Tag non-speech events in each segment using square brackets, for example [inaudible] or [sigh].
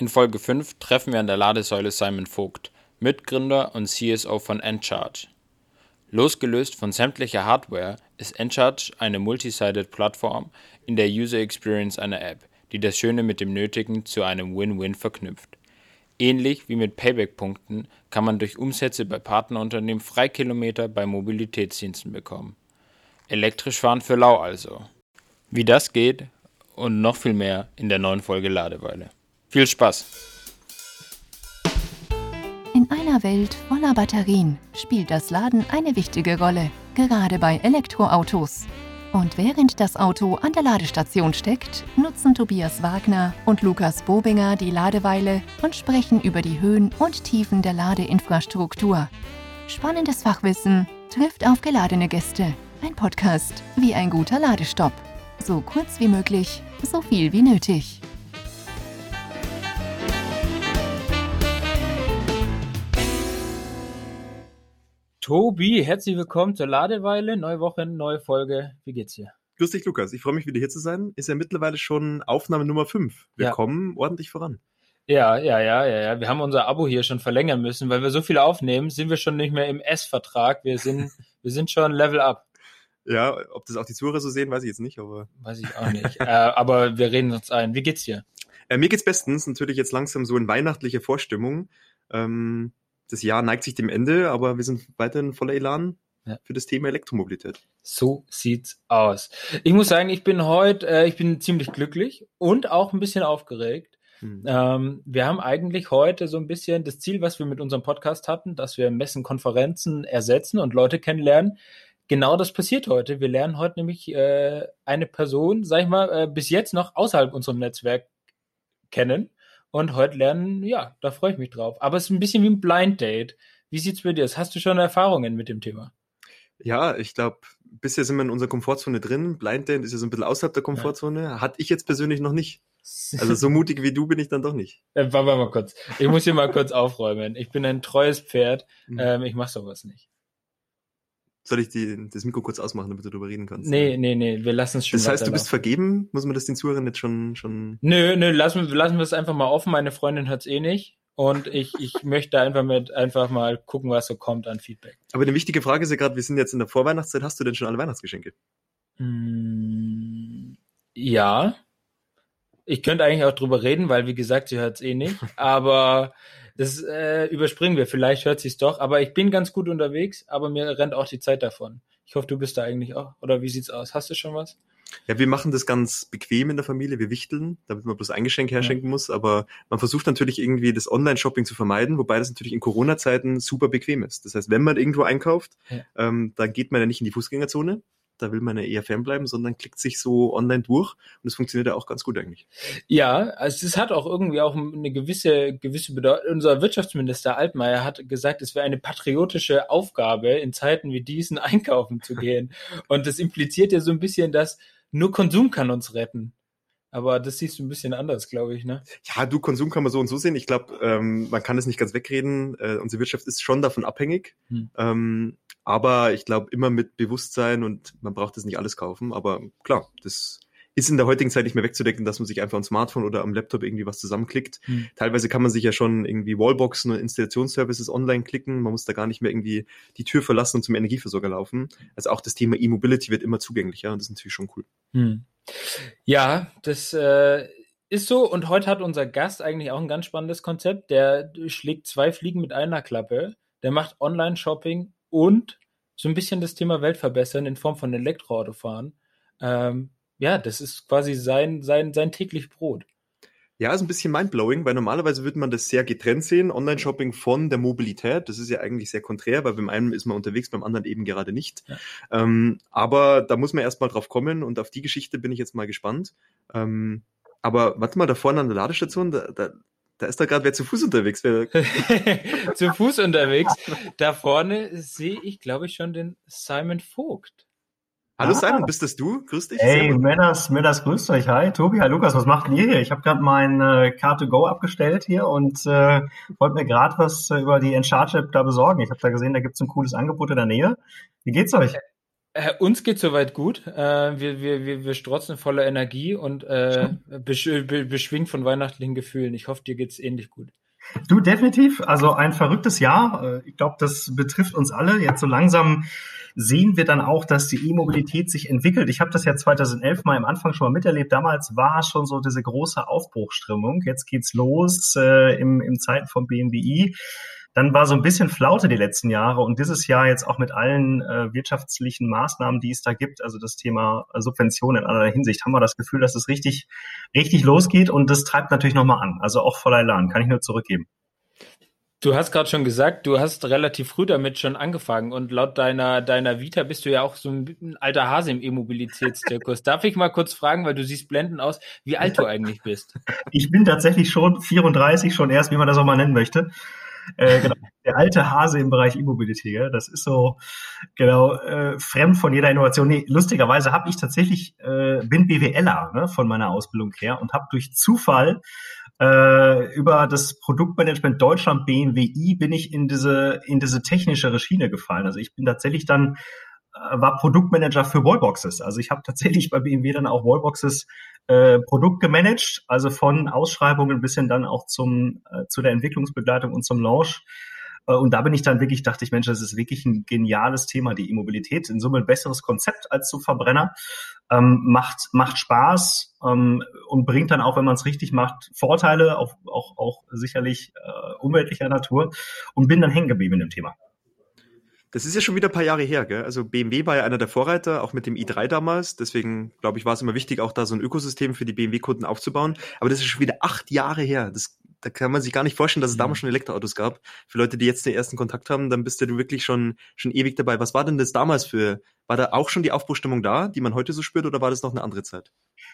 In Folge 5 treffen wir an der Ladesäule Simon Vogt, Mitgründer und CSO von Encharge. Losgelöst von sämtlicher Hardware ist Encharge eine Multi-Sided-Plattform in der User Experience einer App, die das Schöne mit dem Nötigen zu einem Win-Win verknüpft. Ähnlich wie mit Payback-Punkten kann man durch Umsätze bei Partnerunternehmen Freikilometer bei Mobilitätsdiensten bekommen. Elektrisch fahren für lau also. Wie das geht und noch viel mehr in der neuen Folge Ladeweile. Viel Spaß! In einer Welt voller Batterien spielt das Laden eine wichtige Rolle, gerade bei Elektroautos. Und während das Auto an der Ladestation steckt, nutzen Tobias Wagner und Lukas Bobinger die Ladeweile und sprechen über die Höhen und Tiefen der Ladeinfrastruktur. Spannendes Fachwissen trifft auf geladene Gäste. Ein Podcast wie ein guter Ladestopp. So kurz wie möglich, so viel wie nötig. Tobi, herzlich willkommen zur Ladeweile. Neue Woche, neue Folge. Wie geht's dir? Grüß dich, Lukas. Ich freue mich, wieder hier zu sein. Ist ja mittlerweile schon Aufnahme Nummer 5. Wir Ja. kommen ordentlich voran. Ja, ja, ja, ja, ja. Wir haben unser Abo hier schon verlängern müssen, weil wir so viel aufnehmen, sind wir schon nicht mehr im S-Vertrag. Wir sind, [laughs] wir sind schon Level Up. Ja, ob das auch die Zuhörer so sehen, weiß ich jetzt nicht, aber Weiß ich auch nicht. äh, aber wir reden uns ein. Wie geht's dir? äh, mir geht's bestens. Natürlich jetzt langsam so in weihnachtliche Vorstimmung. Ähm, das Jahr neigt sich dem Ende, aber wir sind weiterhin voller Elan Ja. für das Thema Elektromobilität. So sieht's aus. Ich muss sagen, ich bin heute, äh, ich bin ziemlich glücklich und auch ein bisschen aufgeregt. Hm. Ähm, wir haben eigentlich heute so ein bisschen das Ziel, was wir mit unserem Podcast hatten, dass wir Messen, Konferenzen ersetzen und Leute kennenlernen. Genau das passiert heute. Wir lernen heute nämlich äh, eine Person, sag ich mal, äh, bis jetzt noch außerhalb unserem Netzwerk kennen. Und heute lernen, ja, da freue ich mich drauf. Aber es ist ein bisschen wie ein Blind Date. Wie sieht's bei dir aus? Hast du schon Erfahrungen mit dem Thema? Ja, ich glaube, bisher sind wir in unserer Komfortzone drin. Blind Date ist ja so ein bisschen außerhalb der Komfortzone. Hatte ich jetzt persönlich noch nicht. Also so mutig wie du bin ich dann doch nicht. Äh, warte mal kurz. Ich muss hier mal kurz aufräumen. Ich bin ein treues Pferd. Mhm. Ähm, ich mach sowas nicht. Soll ich die, das Mikro kurz ausmachen, damit du darüber reden kannst? Nee, nee, nee, wir lassen es schon Das heißt, du bist vergeben? Muss man das den Zuhörern jetzt schon, schon Nö, nö, lassen, wir- lassen wir es einfach mal offen. Meine Freundin hört's eh nicht. Und ich, ich [laughs] möchte einfach mit einfach mal gucken, was so kommt an Feedback. Aber eine wichtige Frage ist ja gerade, wir sind jetzt in der Vorweihnachtszeit, hast du denn schon alle Weihnachtsgeschenke? Mm, ja. Ich könnte eigentlich auch drüber reden, weil wie gesagt, sie hört's eh nicht. [laughs] Aber das äh, überspringen wir. Vielleicht hört sie's doch. Aber ich bin ganz gut unterwegs, aber mir rennt auch die Zeit davon. Ich hoffe, du bist da eigentlich auch. Oder wie sieht's aus? Hast du schon was? Ja, wir machen das ganz bequem in der Familie, wir wichteln, damit man bloß ein Geschenk herschenken muss, aber man versucht natürlich irgendwie das Online-Shopping zu vermeiden, wobei das natürlich in Corona-Zeiten super bequem ist. Das heißt, wenn man irgendwo einkauft, Ja. ähm, dann geht man ja nicht in die Fußgängerzone, da will man ja eher fernbleiben, sondern klickt sich so online durch und das funktioniert ja auch ganz gut eigentlich. Ja, also es hat auch irgendwie auch eine gewisse, gewisse Bedeutung. Unser Wirtschaftsminister Altmaier hat gesagt, es wäre eine patriotische Aufgabe, in Zeiten wie diesen [laughs] einkaufen zu gehen. Und das impliziert ja so ein bisschen, dass nur Konsum kann uns retten. Aber das siehst du ein bisschen anders, glaube ich, ne? Ja, du, Konsum kann man so und so sehen. Ich glaube, ähm, man kann es nicht ganz wegreden. Äh, unsere Wirtschaft ist schon davon abhängig. Hm. Ähm, aber ich glaube, immer mit Bewusstsein und man braucht das nicht alles kaufen. Aber klar, das ist in der heutigen Zeit nicht mehr wegzudenken, dass man sich einfach am Smartphone oder am Laptop irgendwie was zusammenklickt. Hm. Teilweise kann man sich ja schon irgendwie Wallboxen und Installationsservices online klicken. Man muss da gar nicht mehr irgendwie die Tür verlassen und zum Energieversorger laufen. Also auch das Thema E-Mobility wird immer zugänglicher und das ist natürlich schon cool. Hm. Ja, das äh, ist so. Und heute hat unser Gast eigentlich auch ein ganz spannendes Konzept. Der schlägt zwei Fliegen mit einer Klappe. Der macht Online-Shopping und so ein bisschen das Thema Welt verbessern in Form von Elektroautofahren. Ähm, ja, das ist quasi sein, sein, sein täglich Brot. Ja, ist ein bisschen mindblowing, weil normalerweise würde man das sehr getrennt sehen, Online-Shopping von der Mobilität. Das ist ja eigentlich sehr konträr, weil beim einen ist man unterwegs, beim anderen eben gerade nicht. Ja. Ähm, aber da muss man erstmal drauf kommen und auf die Geschichte bin ich jetzt mal gespannt. Ähm, aber warte mal, da vorne an der Ladestation, da, da, da ist da gerade wer zu Fuß unterwegs. Wer, [laughs] Zu Fuß unterwegs. Da vorne sehe ich, glaube ich, schon den Simon Vogt. Hallo Ah. Simon, bist das du? Grüß dich. Hey. Männers, Männers, grüßt euch. Hi, Tobi, hi, Lukas, was macht ihr hier? Ich habe gerade mein äh, Car2Go abgestellt hier und äh, wollte mir gerade was äh, über die Encharge App da besorgen. Ich habe da gesehen, da gibt's ein cooles Angebot in der Nähe. Wie geht's euch? Äh, uns geht soweit gut. Äh, wir, wir, wir, wir strotzen voller Energie und äh, besch be beschwingt von weihnachtlichen Gefühlen. Ich hoffe, dir geht's ähnlich gut. Du, definitiv. Also ein verrücktes Jahr. Äh, ich glaube, das betrifft uns alle. Jetzt so langsam sehen wir dann auch, dass die E-Mobilität sich entwickelt. Ich habe das ja 2011 mal am Anfang schon mal miterlebt. Damals war schon so diese große Aufbruchstimmung. Jetzt geht's los äh, im, im Zeiten von BMWi. Dann war so ein bisschen Flaute die letzten Jahre und dieses Jahr jetzt auch mit allen äh, wirtschaftlichen Maßnahmen, die es da gibt, also das Thema Subventionen in aller Hinsicht, haben wir das Gefühl, dass es richtig, richtig losgeht und das treibt natürlich nochmal an. Also auch voller Elan, kann ich nur zurückgeben. Du hast gerade schon gesagt, du hast relativ früh damit schon angefangen und laut deiner, deiner Vita bist du ja auch so ein, alter Hase im E-Mobilitätszirkus. Darf ich mal kurz fragen, weil du siehst blendend aus, wie alt du [laughs] eigentlich bist? Ich bin tatsächlich schon 34, schon erst, wie man das auch mal nennen möchte. Äh, genau, der alte Hase im Bereich E-Mobilität. Das ist so genau äh, fremd von jeder Innovation. Nee, lustigerweise habe ich tatsächlich äh, bin BWLer ne, von meiner Ausbildung her und habe durch Zufall äh, über das Produktmanagement Deutschland BMWI bin ich in diese in diese technischere Schiene gefallen. Also ich bin tatsächlich dann war Produktmanager für Wallboxes. Also ich habe tatsächlich bei BMW dann auch Wallboxes äh, Produkt gemanagt, also von Ausschreibungen bis hin dann auch zum äh, zu der Entwicklungsbegleitung und zum Launch. Äh, und da bin ich dann wirklich, dachte ich, Mensch, das ist wirklich ein geniales Thema, die E-Mobilität. In Summe ein besseres Konzept als zum Verbrenner. Ähm, macht, macht Spaß ähm, und bringt dann auch, wenn man es richtig macht, Vorteile, auch, auch, auch sicherlich äh, umweltlicher Natur und bin dann hängen geblieben in dem Thema. Das ist ja schon wieder ein paar Jahre her, gell? Also BMW war ja einer der Vorreiter, auch mit dem i3 damals. Deswegen, glaube ich, war es immer wichtig, auch da so ein Ökosystem für die BMW-Kunden aufzubauen. Aber das ist schon wieder acht Jahre her. Das, da kann man sich gar nicht vorstellen, dass es mhm. damals schon Elektroautos gab. Für Leute, die jetzt den ersten Kontakt haben, dann bist du wirklich schon, schon ewig dabei. Was war denn das damals für, war da auch schon die Aufbruchstimmung da, die man heute so spürt, oder war das noch eine andere Zeit?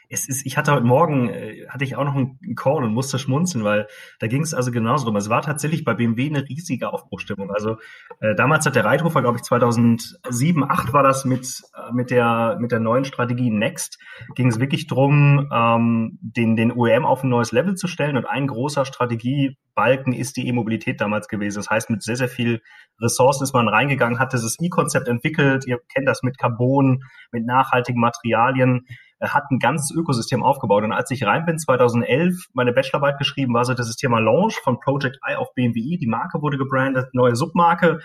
Es ist, ich hatte heute Morgen, äh, hatte ich auch noch einen Call und musste schmunzeln, weil da ging es also genauso rum. Es war tatsächlich bei BMW eine riesige Aufbruchstimmung. Also äh, damals hat der Reithofer, glaube ich, 2007, 8 war das mit, äh, mit, der, mit der neuen Strategie Next, ging es wirklich drum, ähm, den, den OEM auf ein neues Level zu stellen. Und ein großer Strategiebalken ist die E-Mobilität damals gewesen. Das heißt, mit sehr, sehr viel Ressourcen ist man reingegangen, hat dieses E-Konzept entwickelt. Ihr kennt das mit Carbon, mit nachhaltigen Materialien hat ein ganzes Ökosystem aufgebaut. Und als ich rein bin, 2011, meine Bachelorarbeit geschrieben, war so das Thema Launch von Project I auf BMWi. Die Marke wurde gebrandet, neue Submarke.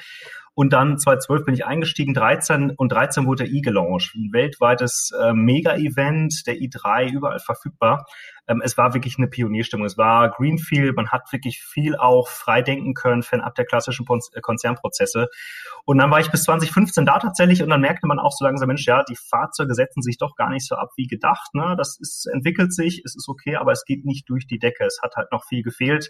Und dann 2012 bin ich eingestiegen, 13 und 13 wurde der i gelauncht. Ein weltweites äh, Mega-Event, der i3, überall verfügbar. Ähm, es war wirklich eine Pionierstimmung. Es war Greenfield, man hat wirklich viel auch freidenken können, fernab der klassischen äh, Konzernprozesse. Und dann war ich bis 2015 da tatsächlich und dann merkte man auch so langsam, Mensch, ja, die Fahrzeuge setzen sich doch gar nicht so ab wie gedacht. Ne? Das ist, entwickelt sich, es ist okay, aber es geht nicht durch die Decke. Es hat halt noch viel gefehlt.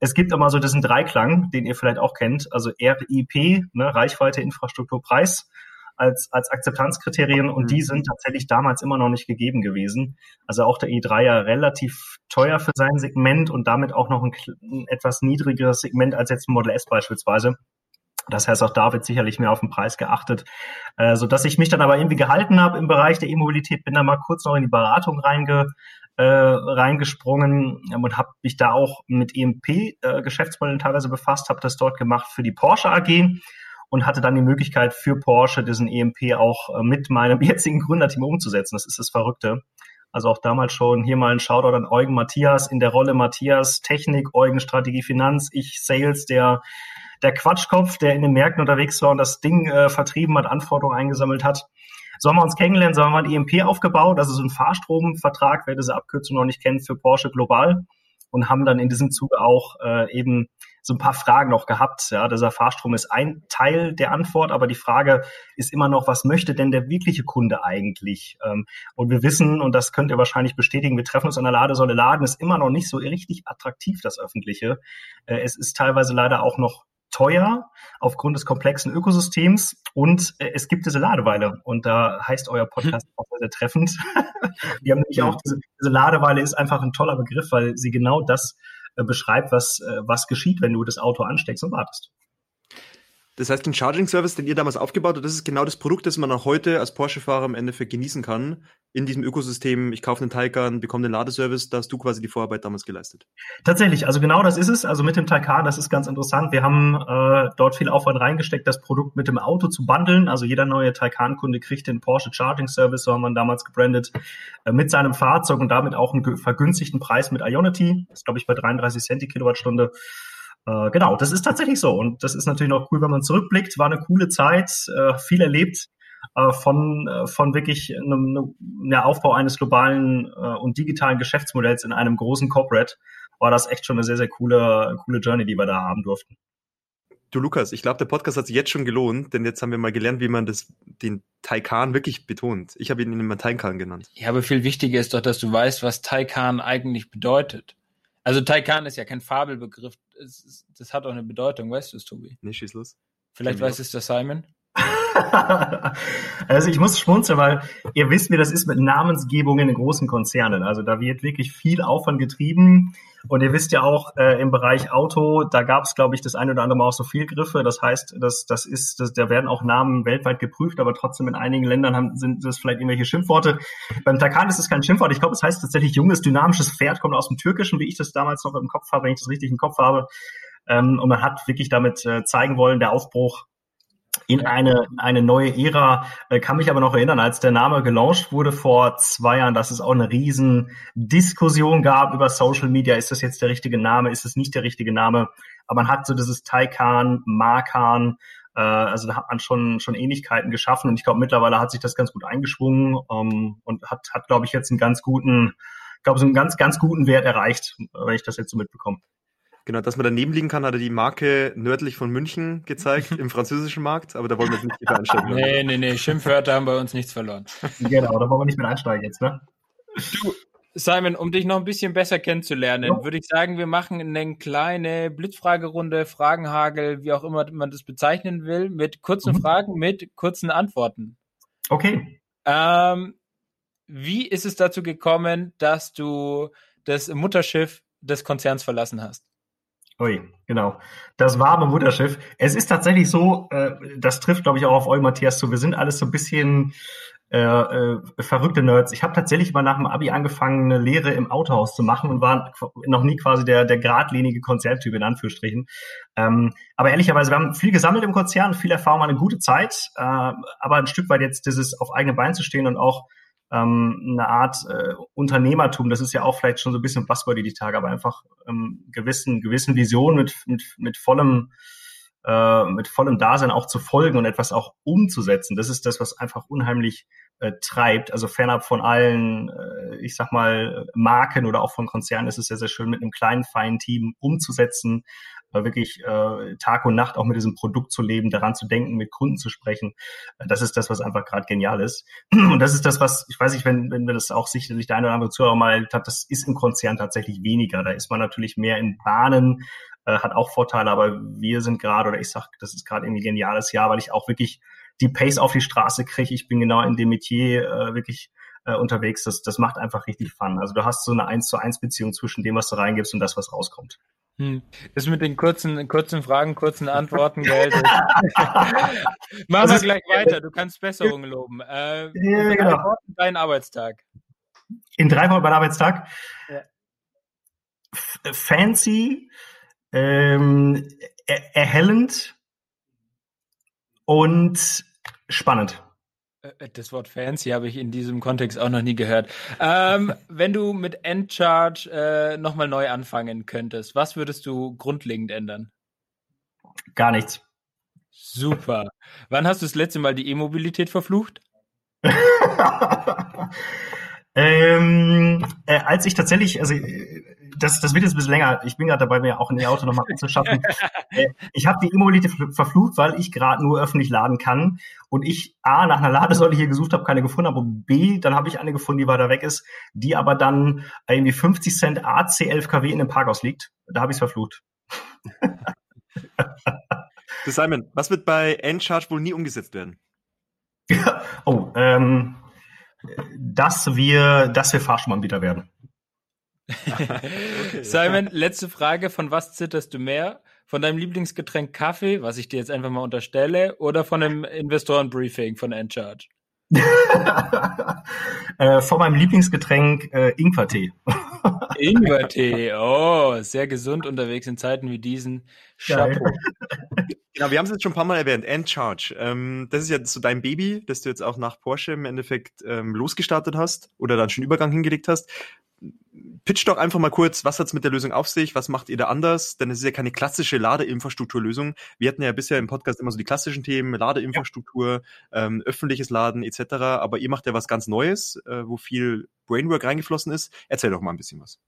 Es gibt immer so diesen Dreiklang, den ihr vielleicht auch kennt, also RIP, ne, Reichweite, Infrastruktur, Preis als, als Akzeptanzkriterien und die mhm. sind tatsächlich damals immer noch nicht gegeben gewesen. Also auch der i3 ja relativ teuer für sein Segment und damit auch noch ein, ein etwas niedrigeres Segment als jetzt ein Model S beispielsweise. Das heißt, auch da wird sicherlich mehr auf den Preis geachtet, äh, so dass ich mich dann aber irgendwie gehalten habe im Bereich der E-Mobilität, bin da mal kurz noch in die Beratung reinge, äh, reingesprungen und habe mich da auch mit EMP-Geschäftsmodellen äh, teilweise befasst, habe das dort gemacht für die Porsche AG und hatte dann die Möglichkeit für Porsche diesen EMP auch äh, mit meinem [laughs] jetzigen Gründerteam umzusetzen. Das ist das Verrückte. Also auch damals schon hier mal ein Shoutout an Eugen Matthias in der Rolle Matthias Technik, Eugen Strategie Finanz, ich Sales, der der Quatschkopf, der in den Märkten unterwegs war und das Ding äh, vertrieben hat, Anforderungen eingesammelt hat. So haben wir uns kennengelernt, so haben wir ein EMP aufgebaut, also so ein Fahrstromvertrag, wer diese Abkürzung noch nicht kennt, für Porsche Global und haben dann in diesem Zuge auch äh, eben so ein paar Fragen noch gehabt. Ja, dieser Fahrstrom ist ein Teil der Antwort, aber die Frage ist immer noch, was möchte denn der wirkliche Kunde eigentlich? Ähm, und wir wissen, und das könnt ihr wahrscheinlich bestätigen, wir treffen uns an der Ladesäule. Laden ist immer noch nicht so richtig attraktiv, das Öffentliche. Äh, es ist teilweise leider auch noch teuer aufgrund des komplexen Ökosystems und äh, es gibt diese Ladeweile und da heißt euer Podcast auch sehr, sehr treffend. [laughs] Wir haben nämlich auch diese, diese Ladeweile ist einfach ein toller Begriff, weil sie genau das beschreibt, was, äh, was geschieht, wenn du das Auto ansteckst und wartest. Das heißt, den Charging Service, den ihr damals aufgebaut habt, das ist genau das Produkt, das man auch heute als Porsche-Fahrer im Endeffekt genießen kann. In diesem Ökosystem, ich kaufe einen Taycan, bekomme den Ladeservice, da hast du quasi die Vorarbeit damals geleistet. Tatsächlich, also genau das ist es. Also mit dem Taycan, das ist ganz interessant. Wir haben äh, dort viel Aufwand reingesteckt, das Produkt mit dem Auto zu bundeln. Also jeder neue Taycan-Kunde kriegt den Porsche Charging Service, so haben wir damals gebrandet, äh, mit seinem Fahrzeug und damit auch einen vergünstigten Preis mit Ionity. Das ist, glaube ich, bei 33 Cent die Kilowattstunde. Äh, genau, das ist tatsächlich so. Und das ist natürlich noch cool, wenn man zurückblickt. War eine coole Zeit, äh, viel erlebt äh, von, äh, von wirklich einem, einem Aufbau eines globalen äh, und digitalen Geschäftsmodells in einem großen Corporate. War das echt schon eine sehr, sehr coole, coole Journey, die wir da haben durften. Du Lukas, ich glaube, der Podcast hat sich jetzt schon gelohnt, denn jetzt haben wir mal gelernt, wie man das, den Taikan wirklich betont. Ich habe ihn immer Taikan genannt. Ja, aber viel wichtiger ist doch, dass du weißt, was Taikan eigentlich bedeutet. Also Taikan ist ja kein Fabelbegriff, es, das hat auch eine Bedeutung, weißt du es, Tobi? Nee, schieß los. Vielleicht weiß es der Simon. [laughs] also ich muss schmunzeln, weil ihr wisst, wie das ist mit Namensgebungen in großen Konzernen. Also da wird wirklich viel Aufwand getrieben. Und ihr wisst ja auch, äh, im Bereich Auto, da gab es, glaube ich, das eine oder andere Mal auch so Fehlgriffe. Das heißt, das, das ist, das, da werden auch Namen weltweit geprüft, aber trotzdem in einigen Ländern haben, sind das vielleicht irgendwelche Schimpfworte. Beim Takan ist es kein Schimpfwort. Ich glaube, es heißt tatsächlich junges, dynamisches Pferd, kommt aus dem Türkischen, wie ich das damals noch im Kopf habe, wenn ich das richtig im Kopf habe. Ähm, und man hat wirklich damit äh, zeigen wollen, der Aufbruch in eine, eine neue Ära. Äh, kann mich aber noch erinnern, als der Name gelauncht wurde vor zwei Jahren, dass es auch eine riesen Diskussion gab über Social Media. Ist das jetzt der richtige Name? Ist es nicht der richtige Name? Aber man hat so dieses Taikan, Markan, äh, also da hat man schon, schon Ähnlichkeiten geschaffen und ich glaube, mittlerweile hat sich das ganz gut eingeschwungen ähm, und hat, hat glaube ich, jetzt einen ganz guten, glaube, so einen ganz, ganz guten Wert erreicht, wenn ich das jetzt so mitbekomme. Genau, dass man daneben liegen kann, hat er die Marke nördlich von München gezeigt, [laughs] im französischen Markt, aber da wollen wir jetzt nicht tiefer einsteigen. nee, nee, nee, Schimpfwörter haben bei uns nichts verloren. [laughs] genau, da wollen wir nicht mehr einsteigen jetzt, ne? Du, Simon, um dich noch ein bisschen besser kennenzulernen, ja. würde ich sagen, wir machen eine kleine Blitzfragerunde, Fragenhagel, wie auch immer man das bezeichnen will, mit kurzen mhm. Fragen, mit kurzen Antworten. Okay. Ähm, wie ist es dazu gekommen, dass du das Mutterschiff des Konzerns verlassen hast? Ui, genau. Das warme Mutterschiff. Es ist tatsächlich so, äh, das trifft, glaube ich, auch auf euch, Matthias, zu. Wir sind alles so ein bisschen äh, äh, verrückte Nerds. Ich habe tatsächlich mal nach dem Abi angefangen, eine Lehre im Autohaus zu machen und war noch nie quasi der, der geradlinige Konzerntyp in Anführungsstrichen. Ähm, aber ehrlicherweise, wir haben viel gesammelt im Konzern, viel Erfahrung, eine gute Zeit, äh, aber ein Stück weit jetzt dieses auf eigene Beine zu stehen und auch ähm, eine Art äh, Unternehmertum, das ist ja auch vielleicht schon so ein bisschen Buzzword die Tage, aber einfach ähm, gewissen, gewissen Visionen mit, mit, mit vollem äh, mit vollem Dasein auch zu folgen und etwas auch umzusetzen. Das ist das, was einfach unheimlich äh, treibt. Also fernab von allen, äh, ich sag mal, Marken oder auch von Konzernen ist es sehr, sehr schön, mit einem kleinen, feinen Team umzusetzen, wirklich äh, Tag und Nacht auch mit diesem Produkt zu leben, daran zu denken, mit Kunden zu sprechen. Das ist das, was einfach gerade genial ist. [clears throat] Und das ist das, was, ich weiß nicht, wenn, wenn wir das auch sicherlich der eine oder andere Zuhörer mal hat, das ist im Konzern tatsächlich weniger. Da ist man natürlich mehr in Bahnen, äh, hat auch Vorteile, aber wir sind gerade, oder ich sag, das ist gerade irgendwie ein geniales Jahr, weil ich auch wirklich die Pace auf die Straße kriege. Ich bin genau in dem Metier äh, wirklich äh, unterwegs. Das, das macht einfach richtig Fun. Also du hast so eine eins zu eins Beziehung zwischen dem, was du reingibst und das, was rauskommt. Hm. Das mit den kurzen, kurzen Fragen, kurzen Antworten, gell? [laughs] Machen wir gleich weiter. Du kannst Besserungen loben. Äh, ja, genau. Dein Arbeitstag. In drei Wochen mein Arbeitstag. Ja. Fancy, ähm, er erhellend und spannend. Äh, das Wort fancy habe ich in diesem Kontext auch noch nie gehört. Ähm, [laughs] wenn du mit Endcharge äh, nochmal neu anfangen könntest, was würdest du grundlegend ändern? Gar nichts. Super. Wann hast du das letzte Mal die E-Mobilität verflucht? [laughs] ähm, äh, als ich tatsächlich, also das, das wird jetzt ein bisschen länger. Ich bin gerade dabei, mir auch ein E-Auto nochmal anzuschaffen. [laughs] Äh, ich habe die E-Mobilität verflucht, weil ich gerade nur öffentlich laden kann und ich A, nach einer Ladesäule hier gesucht habe, keine gefunden habe und B, dann habe ich eine gefunden, die weiter weg ist, die aber dann irgendwie 50 Cent AC 11 kW in dem Parkhaus liegt. Da habe ich es verflucht. Simon, was wird bei Encharge wohl nie umgesetzt werden? [laughs] oh, ähm, dass wir, dass wir Fahrstromanbieter werden. [laughs] okay. Simon, letzte Frage. Von was zitterst du mehr? von deinem Lieblingsgetränk Kaffee, was ich dir jetzt einfach mal unterstelle, oder von einem Investorenbriefing von Encharge? [laughs] äh, von meinem Lieblingsgetränk äh, Ingwertee. [laughs] Ingwertee, oh, sehr gesund unterwegs in Zeiten wie diesen. Chapeau. Genau, wir haben es jetzt schon ein paar Mal erwähnt, Endcharge. Ähm, das ist ja so dein Baby, das du jetzt auch nach Porsche im Endeffekt ähm, losgestartet hast oder dann schon Übergang hingelegt hast pitch doch einfach mal kurz, was hat's mit der Lösung auf sich? Was macht ihr da anders? Denn es ist ja keine klassische Ladeinfrastrukturlösung. Wir hatten ja bisher im Podcast immer so die klassischen Themen, Ladeinfrastruktur, ja. ähm, öffentliches Laden etc. Aber ihr macht ja was ganz Neues, äh, wo viel Brainwork reingeflossen ist. Erzähl doch mal ein bisschen was.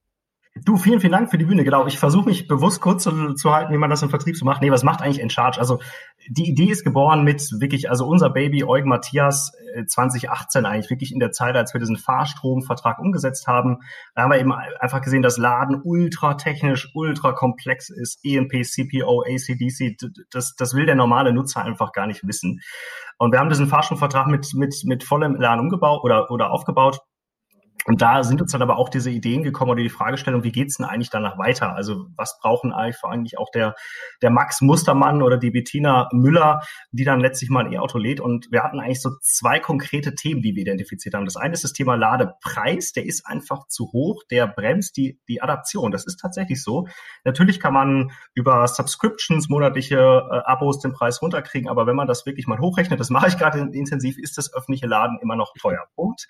Du, vielen, vielen Dank für die Bühne. Genau, ich versuche mich bewusst kurz zu, zu, halten, wie man das im Vertrieb so macht. Nee, was macht eigentlich Encharge? Also die Idee ist geboren mit wirklich, also unser Baby Eugen Matthias 2018 äh, eigentlich wirklich in der Zeit, als wir diesen Fahrstromvertrag umgesetzt haben. Da haben wir eben einfach gesehen, dass Laden ultra technisch, ultra komplex ist. EMP, CPO, ACDC, das, das will der normale Nutzer einfach gar nicht wissen. Und wir haben diesen Fahrstromvertrag mit, mit, mit vollem Laden umgebaut oder, oder aufgebaut und da sind uns dann aber auch diese Ideen gekommen oder die Fragestellung, wie geht's denn eigentlich danach weiter? Also was brauchen eigentlich auch der, der Max Mustermann oder die Bettina Müller, die dann letztlich mal ein E-Auto lädt? Und wir hatten eigentlich so zwei konkrete Themen, die wir identifiziert haben. Das eine ist das Thema Ladepreis, der ist einfach zu hoch, der bremst die, die Adaption. Das ist tatsächlich so. Natürlich kann man über Subscriptions, monatliche äh, Abos den Preis runterkriegen, aber wenn man das wirklich mal hochrechnet, das mache ich gerade intensiv, ist das öffentliche Laden immer noch teuer. Punkt.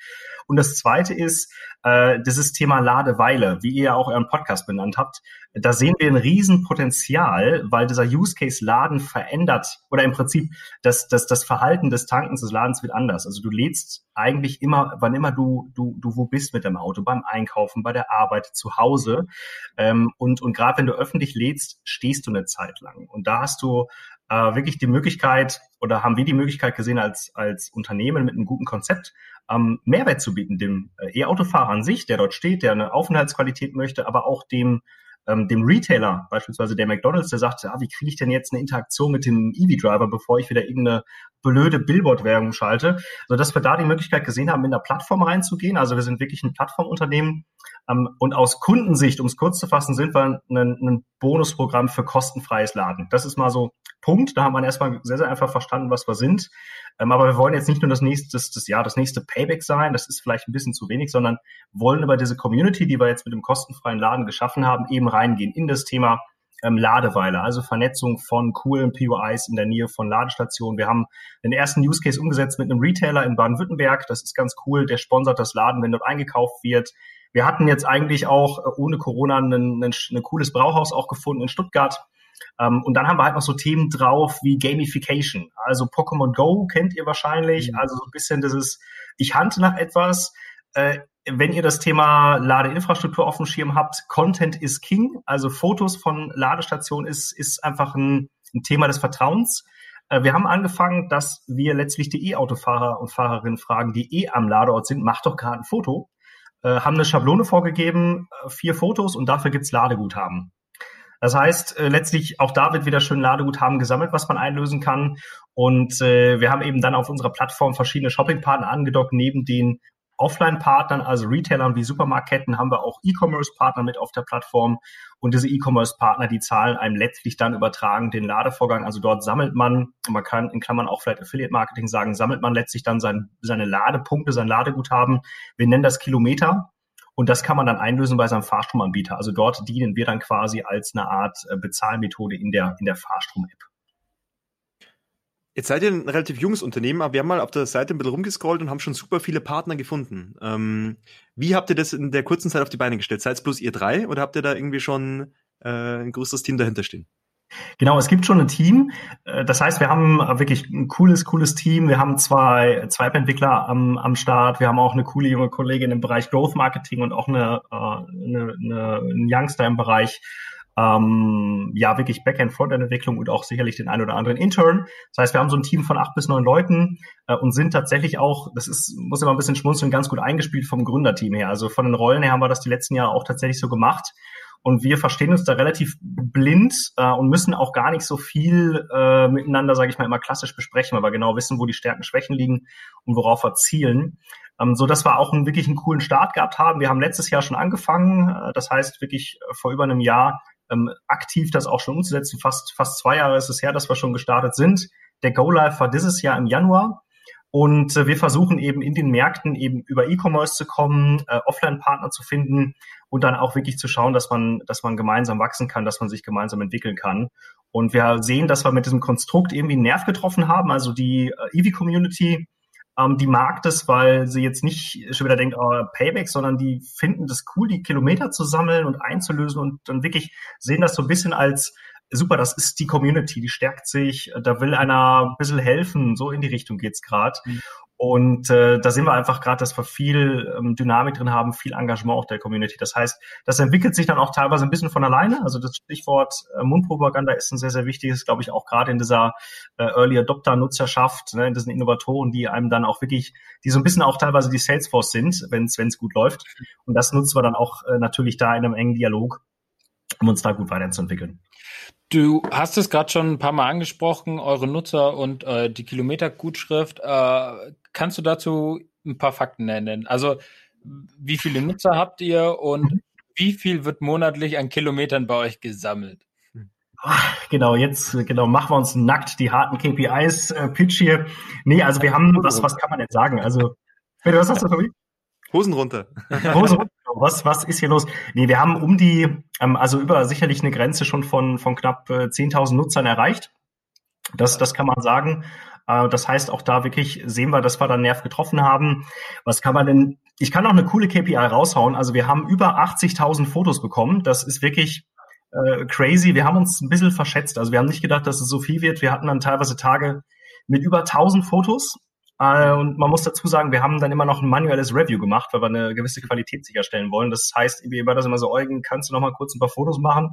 Und das zweite ist, äh, dieses Thema Ladeweile, wie ihr ja auch euren Podcast benannt habt. Da sehen wir ein Riesenpotenzial, weil dieser Use Case Laden verändert oder im Prinzip das, das, das Verhalten des Tankens des Ladens wird anders. Also du lädst eigentlich immer, wann immer du, du, du wo bist mit dem Auto, beim Einkaufen, bei der Arbeit, zu Hause. Ähm, und und gerade wenn du öffentlich lädst, stehst du eine Zeit lang. Und da hast du äh, wirklich die Möglichkeit oder haben wir die Möglichkeit gesehen als, als Unternehmen mit einem guten Konzept, ähm, Mehrwert zu bieten, dem äh, E-Autofahrer an sich, der dort steht, der eine Aufenthaltsqualität möchte, aber auch dem ähm, dem Retailer, beispielsweise der McDonalds, der sagt, ah, wie kriege ich denn jetzt eine Interaktion mit dem EV-Driver, bevor ich wieder irgendeine blöde Billboard-Werbung schalte, so dass wir da die Möglichkeit gesehen haben, in der Plattform reinzugehen. Also wir sind wirklich ein Plattformunternehmen und aus Kundensicht, um es kurz zu fassen, sind wir ein, ein Bonusprogramm für kostenfreies Laden. Das ist mal so Punkt. Da haben wir erstmal sehr, sehr einfach verstanden, was wir sind. Ähm, aber wir wollen jetzt nicht nur das nächste, das, ja, das nächste Payback sein, das ist vielleicht ein bisschen zu wenig, sondern wollen über diese Community, die wir jetzt mit dem kostenfreien Laden geschaffen haben, eben reingehen in das Thema ähm, Ladeweile, also Vernetzung von coolen POIs in der Nähe von Ladestationen. Wir haben den ersten Use Case umgesetzt mit einem Retailer in Baden-Württemberg. Das ist ganz cool. Der sponsert das Laden, wenn dort eingekauft wird. Wir hatten jetzt eigentlich auch äh, ohne Corona ein, ein, ein cooles Brauhaus auch gefunden in Stuttgart ähm, und dann haben wir halt noch so Themen drauf wie Gamification. Also Pokémon Go kennt ihr wahrscheinlich. Mhm. Also so ein bisschen dieses, ich hante nach etwas. Äh, wenn ihr das Thema Ladeinfrastruktur auf dem Schirm habt, Content is King. Also Fotos von Ladestationen ist, ist einfach ein, ein Thema des Vertrauens. Äh, wir haben angefangen, dass wir letztlich die E-Autofahrer und Fahrerinnen fragen, die eh am Ladeort sind, macht doch gerade ein Foto. Äh, haben eine Schablone vorgegeben, äh, vier Fotos und dafür gibt's Ladeguthaben. Das heißt, äh, letztlich auch da wird wieder schön Ladeguthaben gesammelt, was man einlösen kann. Und äh, wir haben eben dann auf unserer Plattform verschiedene Shoppingpartner angedockt. Neben den Offline-Partnern, also Retailern wie Supermarktketten, haben wir auch E-Commerce-Partner mit auf der Plattform. Und diese E-Commerce-Partner, die zahlen einem letztlich dann übertragen den Ladevorgang. Also dort sammelt man, man kann in Klammern auch vielleicht Affiliate-Marketing sagen, sammelt man letztlich dann sein, seine Ladepunkte, sein Ladeguthaben. Wir nennen das Kilometer. Und das kann man dann einlösen bei seinem Fahrstromanbieter. Also dort dienen wir dann quasi als eine Art äh, Bezahlmethode in der, in der Fahrstrom-App. Jetzt seid ihr ein relativ junges Unternehmen, aber wir haben mal auf der Seite ein bisschen rumgescrollt und haben schon super viele Partner gefunden. Ähm, wie habt ihr das in der kurzen Zeit auf die Beine gestellt? Seid es bloß ihr drei oder habt ihr da irgendwie schon äh, ein größeres Team dahinter stehen? Genau, es gibt schon ein Team. Äh, das heißt, wir haben wirklich ein cooles, cooles Team. Wir haben zwei, zwei Entwickler am, am Start. Wir haben auch eine coole junge Kollegin im Bereich Growth Marketing und auch eine, äh, eine, eine, einen Youngster im Bereich ähm, ja, wirklich Backend, Frontend-Entwicklung und auch sicherlich den einen oder anderen Intern. Das heißt, wir haben so ein Team von acht bis neun Leuten äh, und sind tatsächlich auch, das ist, muss immer ein bisschen schmunzeln, ganz gut eingespielt vom Gründerteam her. Also von den Rollen her haben wir das die letzten Jahre auch tatsächlich so gemacht. Und wir verstehen uns da relativ blind äh, und müssen auch gar nicht so viel äh, miteinander, sage ich mal, immer klassisch besprechen, weil wir genau wissen, wo die Stärken, Schwächen liegen und worauf wir zielen. Ähm, so dass wir auch einen wirklich einen coolen Start gehabt haben. Wir haben letztes Jahr schon angefangen, äh, das heißt wirklich vor über einem Jahr ähm, aktiv das auch schon umzusetzen. Fast, fast zwei Jahre ist es her, dass wir schon gestartet sind. Der Go Live war dieses Jahr im Januar. Und äh, wir versuchen eben in den Märkten eben über E-Commerce zu kommen, äh, Offline-Partner zu finden und dann auch wirklich zu schauen, dass man, dass man gemeinsam wachsen kann, dass man sich gemeinsam entwickeln kann. Und wir sehen, dass wir mit diesem Konstrukt irgendwie einen Nerv getroffen haben. Also die äh, EV-Community, ähm, die mag das, weil sie jetzt nicht schon wieder denkt, oh, Payback, sondern die finden das cool, die Kilometer zu sammeln und einzulösen und dann wirklich sehen das so ein bisschen als super, das ist die Community, die stärkt sich, da will einer ein bisschen helfen, so in die Richtung geht's gerade. Mhm. Und äh, da sehen wir einfach gerade, dass wir viel ähm, Dynamik drin haben, viel Engagement auch der Community. Das heißt, das entwickelt sich dann auch teilweise ein bisschen von alleine. Also das Stichwort äh, Mundpropaganda ist ein sehr, sehr wichtiges, glaube ich, auch gerade in dieser äh, Early Adopter-Nutzerschaft, ne, in diesen Innovatoren, die einem dann auch wirklich, die so ein bisschen auch teilweise die Salesforce sind, wenn es gut läuft. Und das nutzen wir dann auch äh, natürlich da in einem engen Dialog, um uns da gut weiterzuentwickeln. Du hast es gerade schon ein paar Mal angesprochen, eure Nutzer und äh, die Kilometergutschrift. Äh, kannst du dazu ein paar Fakten nennen? Also wie viele Nutzer habt ihr und wie viel wird monatlich an Kilometern bei euch gesammelt? Ach, genau, jetzt genau machen wir uns nackt die harten KPIs äh, Pitch hier. Nee, also wir haben was was kann man denn sagen? Also was hast du Tobi? Hosen runter. Hosen runter. Was, was ist hier los? Nee, wir haben um die, ähm, also über sicherlich eine Grenze schon von, von knapp äh, 10.000 Nutzern erreicht. Das, das kann man sagen. Äh, das heißt, auch da wirklich sehen wir, dass wir da Nerv getroffen haben. Was kann man denn, ich kann auch eine coole KPI raushauen. Also wir haben über 80.000 Fotos bekommen. Das ist wirklich äh, crazy. Wir haben uns ein bisschen verschätzt. Also wir haben nicht gedacht, dass es so viel wird. Wir hatten dann teilweise Tage mit über 1000 Fotos. Äh, und man muss dazu sagen, wir haben dann immer noch ein manuelles Review gemacht, weil wir eine gewisse Qualität sicherstellen wollen. Das heißt, wir war das immer so, Eugen, kannst du noch mal kurz ein paar Fotos machen?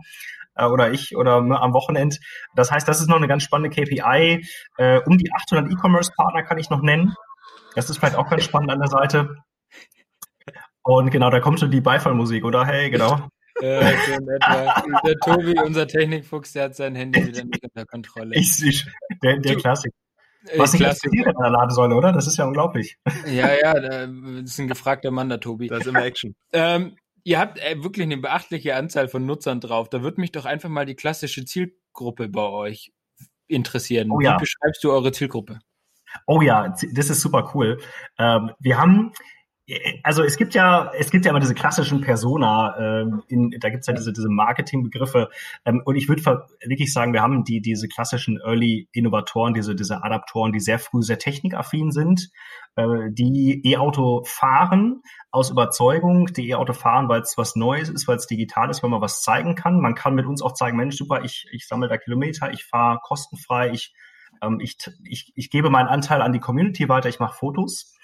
Äh, oder ich oder am Wochenende. Das heißt, das ist noch eine ganz spannende KPI. Äh, um die 800 E-Commerce-Partner kann ich noch nennen. Das ist vielleicht auch ganz spannend an der Seite. Und genau, da kommt schon die Beifallmusik, oder? Hey, genau. Äh, der Tobi, unser Technikfuchs, der hat sein Handy wieder nicht unter Kontrolle. Ich, der, der Klassik. Was nicht passiert in der Ladesäule, oder? Das ist ja unglaublich. Ja, ja, das ist ein gefragter Mann, der Tobi. Da ist immer Action. Ähm, ihr habt äh, wirklich eine beachtliche Anzahl von Nutzern drauf. Da würde mich doch einfach mal die klassische Zielgruppe bei euch interessieren. Oh, ja. Wie beschreibst du eure Zielgruppe? Oh ja, das ist super cool. Ähm, wir haben also es gibt ja, es gibt ja immer diese klassischen Persona, ähm, in, da gibt's ja diese, diese Marketingbegriffe. Ähm, und ich würde wirklich sagen, wir haben die, diese klassischen Early-Innovatoren, diese, diese Adaptoren, die sehr früh sehr technikaffin sind, äh, die E-Auto fahren aus Überzeugung, die E-Auto fahren, weil es was Neues ist, weil es digital ist, weil man was zeigen kann. Man kann mit uns auch zeigen, Mensch, super, ich, ich sammle da Kilometer, ich fahre kostenfrei, ich, ähm, ich, ich, ich gebe meinen Anteil an die Community weiter, ich mache Fotos.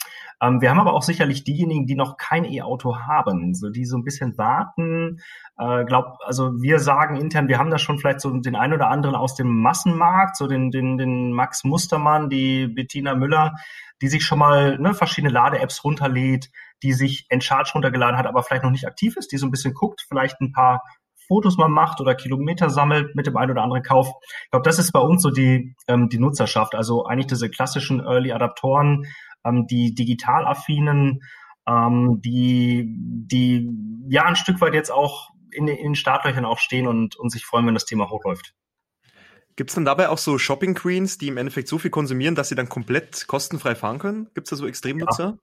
Ähm, wir haben aber auch sicherlich diejenigen, die noch kein E-Auto haben, so die so ein bisschen warten. Äh, glaub, also wir sagen intern, wir haben da schon vielleicht so den einen oder anderen aus dem Massenmarkt, so den, den, den Max Mustermann, die Bettina Müller, die sich schon mal ne, verschiedene Lade-Apps runterlädt, die sich Encharge runtergeladen hat, aber vielleicht noch nicht aktiv ist, die so ein bisschen guckt, vielleicht ein paar Fotos mal macht oder Kilometer sammelt mit dem einen oder anderen Kauf. Ich glaube, das ist bei uns so die, ähm, die Nutzerschaft. Also eigentlich diese klassischen Early Adaptoren, ähm, die digital affinen, ähm, die, die ja ein Stück weit jetzt auch in, in den Startlöchern auch stehen und, und sich freuen, wenn das Thema hochläuft. Gibt es dann dabei auch so Shopping Queens, die im Endeffekt so viel konsumieren, dass sie dann komplett kostenfrei fahren können? Gibt es da so Extremnutzer? Ja.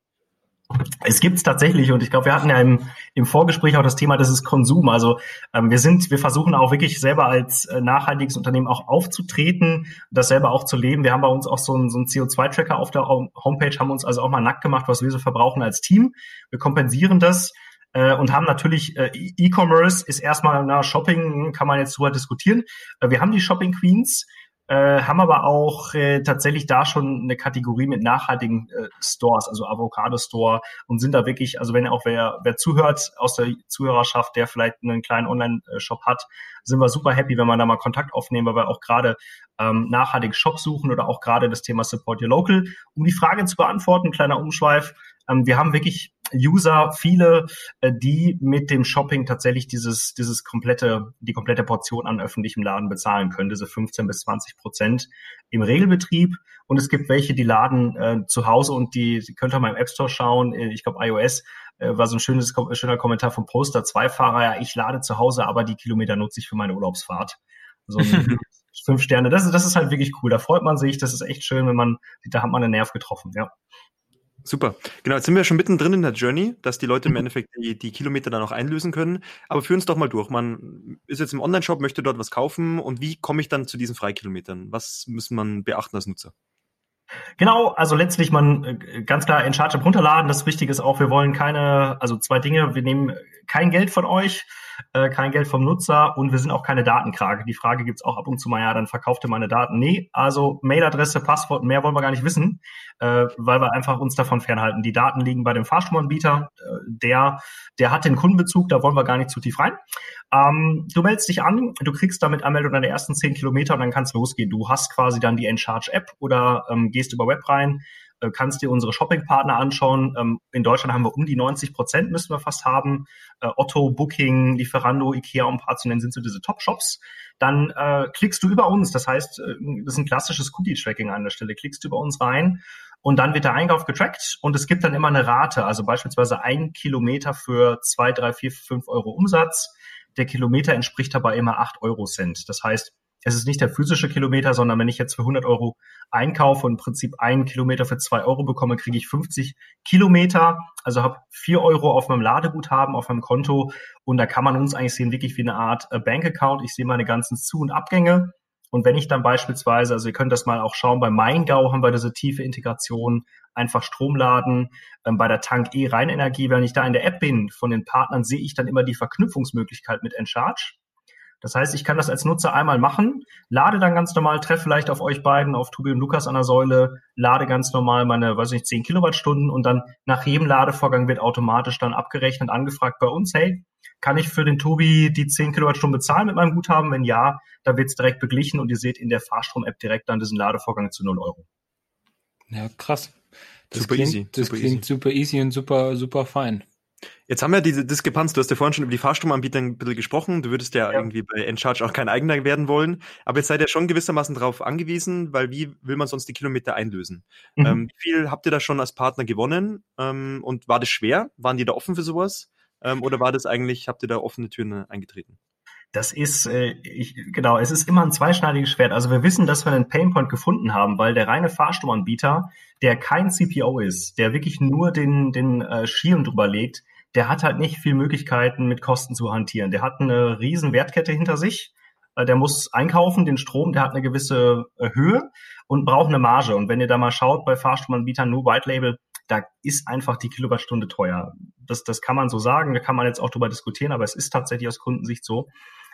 Es gibt's tatsächlich und ich glaube, wir hatten ja im, im Vorgespräch auch das Thema, das ist Konsum. Also ähm, wir sind, wir versuchen auch wirklich selber als äh, nachhaltiges Unternehmen auch aufzutreten, das selber auch zu leben. Wir haben bei uns auch so einen, so einen CO2-Tracker auf der Homepage, haben uns also auch mal nackt gemacht, was wir so verbrauchen als Team. Wir kompensieren das äh, und haben natürlich äh, E-Commerce ist erstmal na Shopping kann man jetzt drüber diskutieren. Äh, wir haben die Shopping Queens äh, haben aber auch äh, tatsächlich da schon eine Kategorie mit nachhaltigen äh, Stores, also Avocado Store und sind da wirklich, also wenn auch wer, wer zuhört aus der Zuhörerschaft, der vielleicht einen kleinen Online-Shop hat, sind wir super happy, wenn man da mal Kontakt aufnehmen, weil wir auch gerade ähm, nachhaltige Shops suchen oder auch gerade das Thema Support Your Local. Um die Frage zu beantworten, kleiner Umschweif, ähm, wir haben wirklich User, viele, äh, die mit dem Shopping tatsächlich dieses, dieses komplette, die komplette Portion an öffentlichem Laden bezahlen können, diese 15 bis 20 Prozent im Regelbetrieb. Und es gibt welche, die laden äh, zu Hause und die, die könnt ihr mal im App Store schauen. Äh, ich glaube, iOS äh, war so ein schönes, schöner Kommentar vom Poster. Zwei Fahrer, ja, ich lade zu Hause, aber die Kilometer nutze ich für meine Urlaubsfahrt. So ein [laughs] fünf Sterne. Das, das ist halt wirklich cool. Da freut man sich. Das ist echt schön, wenn man da hat man einen Nerv getroffen. Ja. Super. Genau, jetzt sind wir schon mittendrin in der Journey, dass die Leute im mhm. Endeffekt die, die Kilometer dann auch einlösen können. Aber führen uns doch mal durch. Man ist jetzt im Online-Shop, möchte dort was kaufen und wie komme ich dann zu diesen Freikilometern? Was muss man beachten als Nutzer? Genau, also letztlich man äh, ganz klar in Charge runterladen. Das Wichtige ist auch, wir wollen keine, also zwei Dinge, wir nehmen kein Geld von euch, äh, kein Geld vom Nutzer und wir sind auch keine Datenkrage. Die Frage gibt's auch ab und zu mal, ja, dann verkauft ihr meine Daten. Nee, also Mailadresse, Passwort, mehr wollen wir gar nicht wissen, äh, weil wir einfach uns davon fernhalten. Die Daten liegen bei dem Fahrstromanbieter, äh, der, der hat den Kundenbezug, da wollen wir gar nicht zu tief rein. Ähm, du meldest dich an, du kriegst damit Anmeldung deine ersten zehn Kilometer und dann kannst losgehen. Du hast quasi dann die Encharge-App oder ähm, gehst über Web rein, äh, kannst dir unsere Shopping-Partner anschauen. Ähm, in Deutschland haben wir um die 90 Prozent, müssen wir fast haben. Äh, Otto, Booking, Lieferando, Ikea, um ein paar zu nennen, sind so diese Top-Shops. Dann äh, klickst du über uns, das heißt, äh, das ist ein klassisches Cookie-Tracking an der Stelle. Klickst du über uns rein und dann wird der Einkauf getrackt und es gibt dann immer eine Rate, also beispielsweise ein Kilometer für zwei, drei, vier, fünf Euro Umsatz. Der Kilometer entspricht dabei immer acht Euro Cent. Das heißt, es ist nicht der physische Kilometer, sondern wenn ich jetzt für 100 Euro einkaufe und im Prinzip einen Kilometer für zwei Euro bekomme, kriege ich 50 Kilometer, also habe vier Euro auf meinem Ladeguthaben, auf meinem Konto und da kann man uns eigentlich sehen, wirklich wie eine Art äh, Bankaccount. Ich sehe meine ganzen Zu- und Abgänge und wenn ich dann beispielsweise, also ihr könnt das mal auch schauen, bei Maingau haben wir diese tiefe Integration, einfach Strom laden. Ähm, bei der Tank E Rheinenergie, wenn ich da in der App bin von den Partnern, sehe ich dann immer die Verknüpfungsmöglichkeit mit Encharge. Das heißt, ich kann das als Nutzer einmal machen, lade dann ganz normal, treffe vielleicht auf euch beiden, auf Tobi und Lukas an der Säule, lade ganz normal meine, weiß nicht, 10 Kilowattstunden und dann nach jedem Ladevorgang wird automatisch dann abgerechnet, angefragt bei uns, hey, kann ich für den Tobi die 10 Kilowattstunden bezahlen mit meinem Guthaben? Wenn ja, da wird es direkt beglichen und ihr seht in der Fahrstrom-App direkt dann diesen Ladevorgang zu 0 Euro. Ja, krass. Das super klingt, easy. Das super klingt easy. super easy und super, super fein. Jetzt haben wir diese Diskrepanz. Du hast ja vorhin schon über die Fahrstromanbieter ein bisschen gesprochen. Du würdest ja, ja, irgendwie bei Encharge auch kein eigener werden wollen. Aber jetzt seid ihr schon gewissermaßen darauf angewiesen, weil wie will man sonst die Kilometer einlösen? Mhm. Ähm, wie viel habt ihr da schon als Partner gewonnen? Ähm, und war das schwer? Waren die da offen für sowas? Ähm, oder war das eigentlich, habt ihr da offene Türen eingetreten? Das ist, äh, ich, genau, es ist immer ein zweischneidiges Schwert. Also wir wissen, dass wir einen Painpoint gefunden haben, weil der reine Fahrstromanbieter, der kein CPO ist, der wirklich nur den, den äh, Schirm drüber legt, der hat halt nicht viel Möglichkeiten, mit Kosten zu hantieren. Der hat eine riesen Wertkette hinter sich. Äh, der muss einkaufen, den Strom, der hat eine gewisse äh, Höhe und braucht eine Marge. Und wenn ihr da mal schaut bei Fahrstromanbietern, nur White Label, da ist einfach die Kilowattstunde teuer. Das, das kann man so sagen, da kann man jetzt auch drüber diskutieren, aber es ist tatsächlich aus Kundensicht so.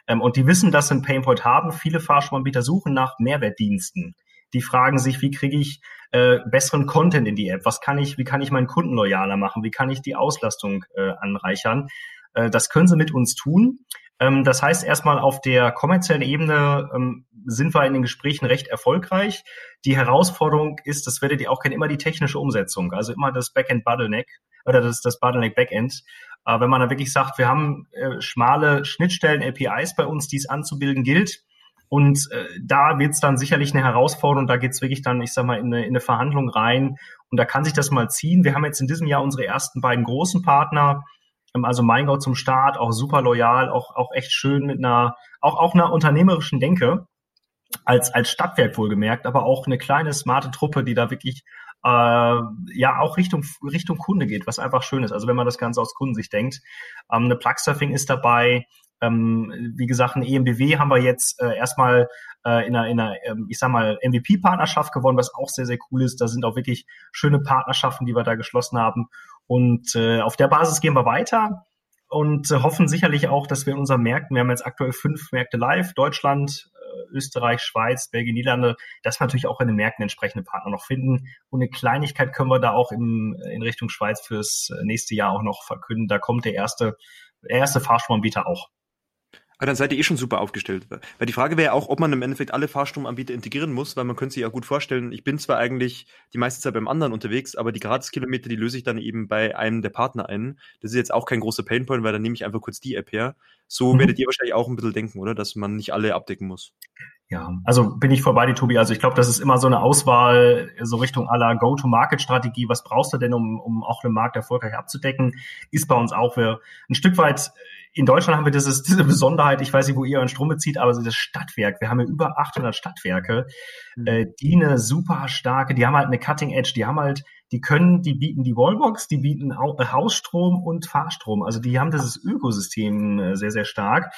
Ähm, und die wissen, dass sie einen Painpoint haben. Viele Fahrstromanbieter suchen nach Mehrwertdiensten. Die fragen sich, wie kriege ich äh, besseren Content in die App? Was kann ich, wie kann ich meinen Kunden loyaler machen? Wie kann ich die Auslastung äh, anreichern? Äh, das können sie mit uns tun. Ähm, das heißt, erstmal auf der kommerziellen Ebene ähm, sind wir in den Gesprächen recht erfolgreich. Die Herausforderung ist, das werdet ihr auch kennen, immer die technische Umsetzung, also immer das Backend Bottleneck oder das, das Bottleneck Backend. Äh, wenn man da wirklich sagt, wir haben äh, schmale Schnittstellen, APIs bei uns, die es anzubilden gilt, und äh, da wird es dann sicherlich eine Herausforderung. Da geht es wirklich dann, ich sag mal, in eine, in eine Verhandlung rein. Und da kann sich das mal ziehen. Wir haben jetzt in diesem Jahr unsere ersten beiden großen Partner also Maingau zum Start, auch super loyal, auch, auch echt schön mit einer, auch, auch einer unternehmerischen Denke, als, als Stadtwerk wohlgemerkt, aber auch eine kleine, smarte Truppe, die da wirklich äh, ja auch Richtung, Richtung Kunde geht, was einfach schön ist. Also wenn man das Ganze aus Kundensicht denkt. Ähm, eine Plugsurfing ist dabei, ähm, wie gesagt, ein EMBW haben wir jetzt äh, erstmal äh, in einer, in einer ähm, ich sag mal, MVP-Partnerschaft gewonnen, was auch sehr, sehr cool ist. Da sind auch wirklich schöne Partnerschaften, die wir da geschlossen haben. Und äh, auf der Basis gehen wir weiter und äh, hoffen sicherlich auch, dass wir in unseren Märkten, wir haben jetzt aktuell fünf Märkte live, Deutschland, äh, Österreich, Schweiz, Belgien, Niederlande, dass wir natürlich auch in den Märkten entsprechende Partner noch finden. Und eine Kleinigkeit können wir da auch im, in Richtung Schweiz fürs nächste Jahr auch noch verkünden. Da kommt der erste, der erste Fahrstromanbieter auch. Aber dann seid ihr eh schon super aufgestellt. Weil die Frage wäre ja auch, ob man im Endeffekt alle Fahrstromanbieter integrieren muss, weil man könnte sich ja gut vorstellen, ich bin zwar eigentlich die meiste Zeit beim anderen unterwegs, aber die Gratiskilometer, die löse ich dann eben bei einem der Partner ein. Das ist jetzt auch kein großer Painpoint, weil dann nehme ich einfach kurz die App her. So mhm. werdet ihr wahrscheinlich auch ein bisschen denken, oder? Dass man nicht alle abdecken muss. Ja, also bin ich vorbei, die Tobi. Also ich glaube, das ist immer so eine Auswahl, so Richtung aller Go-to-Market-Strategie. Was brauchst du denn, um, um auch den Markt erfolgreich abzudecken? Ist bei uns auch wir ein Stück weit in Deutschland haben wir dieses, diese Besonderheit, ich weiß nicht, wo ihr euren Strom bezieht, aber so das Stadtwerk, wir haben ja über 800 Stadtwerke, mhm. äh, die eine super starke, die haben halt eine Cutting Edge, die haben halt, die können, die bieten die Wallbox, die bieten äh, Hausstrom und Fahrstrom. Also die haben dieses Ökosystem äh, sehr, sehr stark.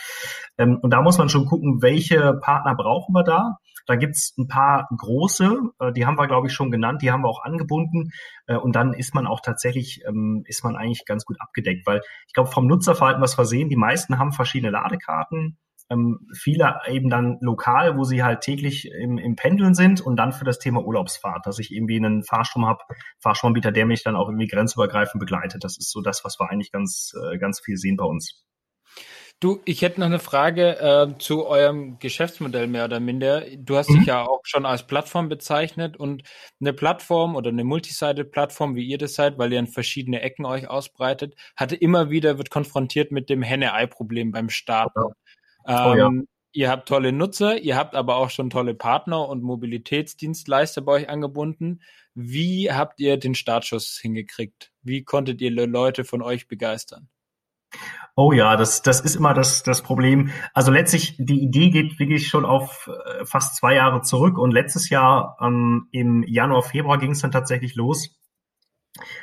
Ähm, und da muss man schon gucken, welche Partner brauchen wir da. Da gibt's ein paar große, äh, die haben wir, glaube ich, schon genannt, die haben wir auch angebunden. Äh, und dann ist man auch tatsächlich, ähm, ist man eigentlich ganz gut abgedeckt, weil ich glaube, vom Nutzerverhalten, was wir sehen, die meisten haben verschiedene Ladekarten. Ähm, viele eben dann lokal, wo sie halt täglich im, im Pendeln sind und dann für das Thema Urlaubsfahrt, dass ich irgendwie einen Fahrstrom habe, Fahrstromanbieter, der mich dann auch irgendwie grenzübergreifend begleitet. Das ist so das, was wir eigentlich ganz, äh, ganz viel sehen bei uns. Du, ich hätte noch eine Frage äh, zu eurem Geschäftsmodell mehr oder minder. Du hast mhm. dich ja auch schon als Plattform bezeichnet und eine Plattform oder eine Multisided-Plattform, wie ihr das seid, weil ihr in verschiedene Ecken euch ausbreitet, hatte immer wieder, wird konfrontiert mit dem Henne-Ei-Problem beim Starten. Oh, ja. Ähm, oh, ja. Ihr habt tolle Nutzer, ihr habt aber auch schon tolle Partner und Mobilitätsdienstleister bei euch angebunden. Wie habt ihr den Startschuss hingekriegt? Wie konntet ihr Leute von euch begeistern? Oh ja, das, das ist immer das, das Problem. Also letztlich, die Idee geht wirklich schon auf äh, fast zwei Jahre zurück und letztes Jahr ähm, im Januar, Februar ging es dann tatsächlich los,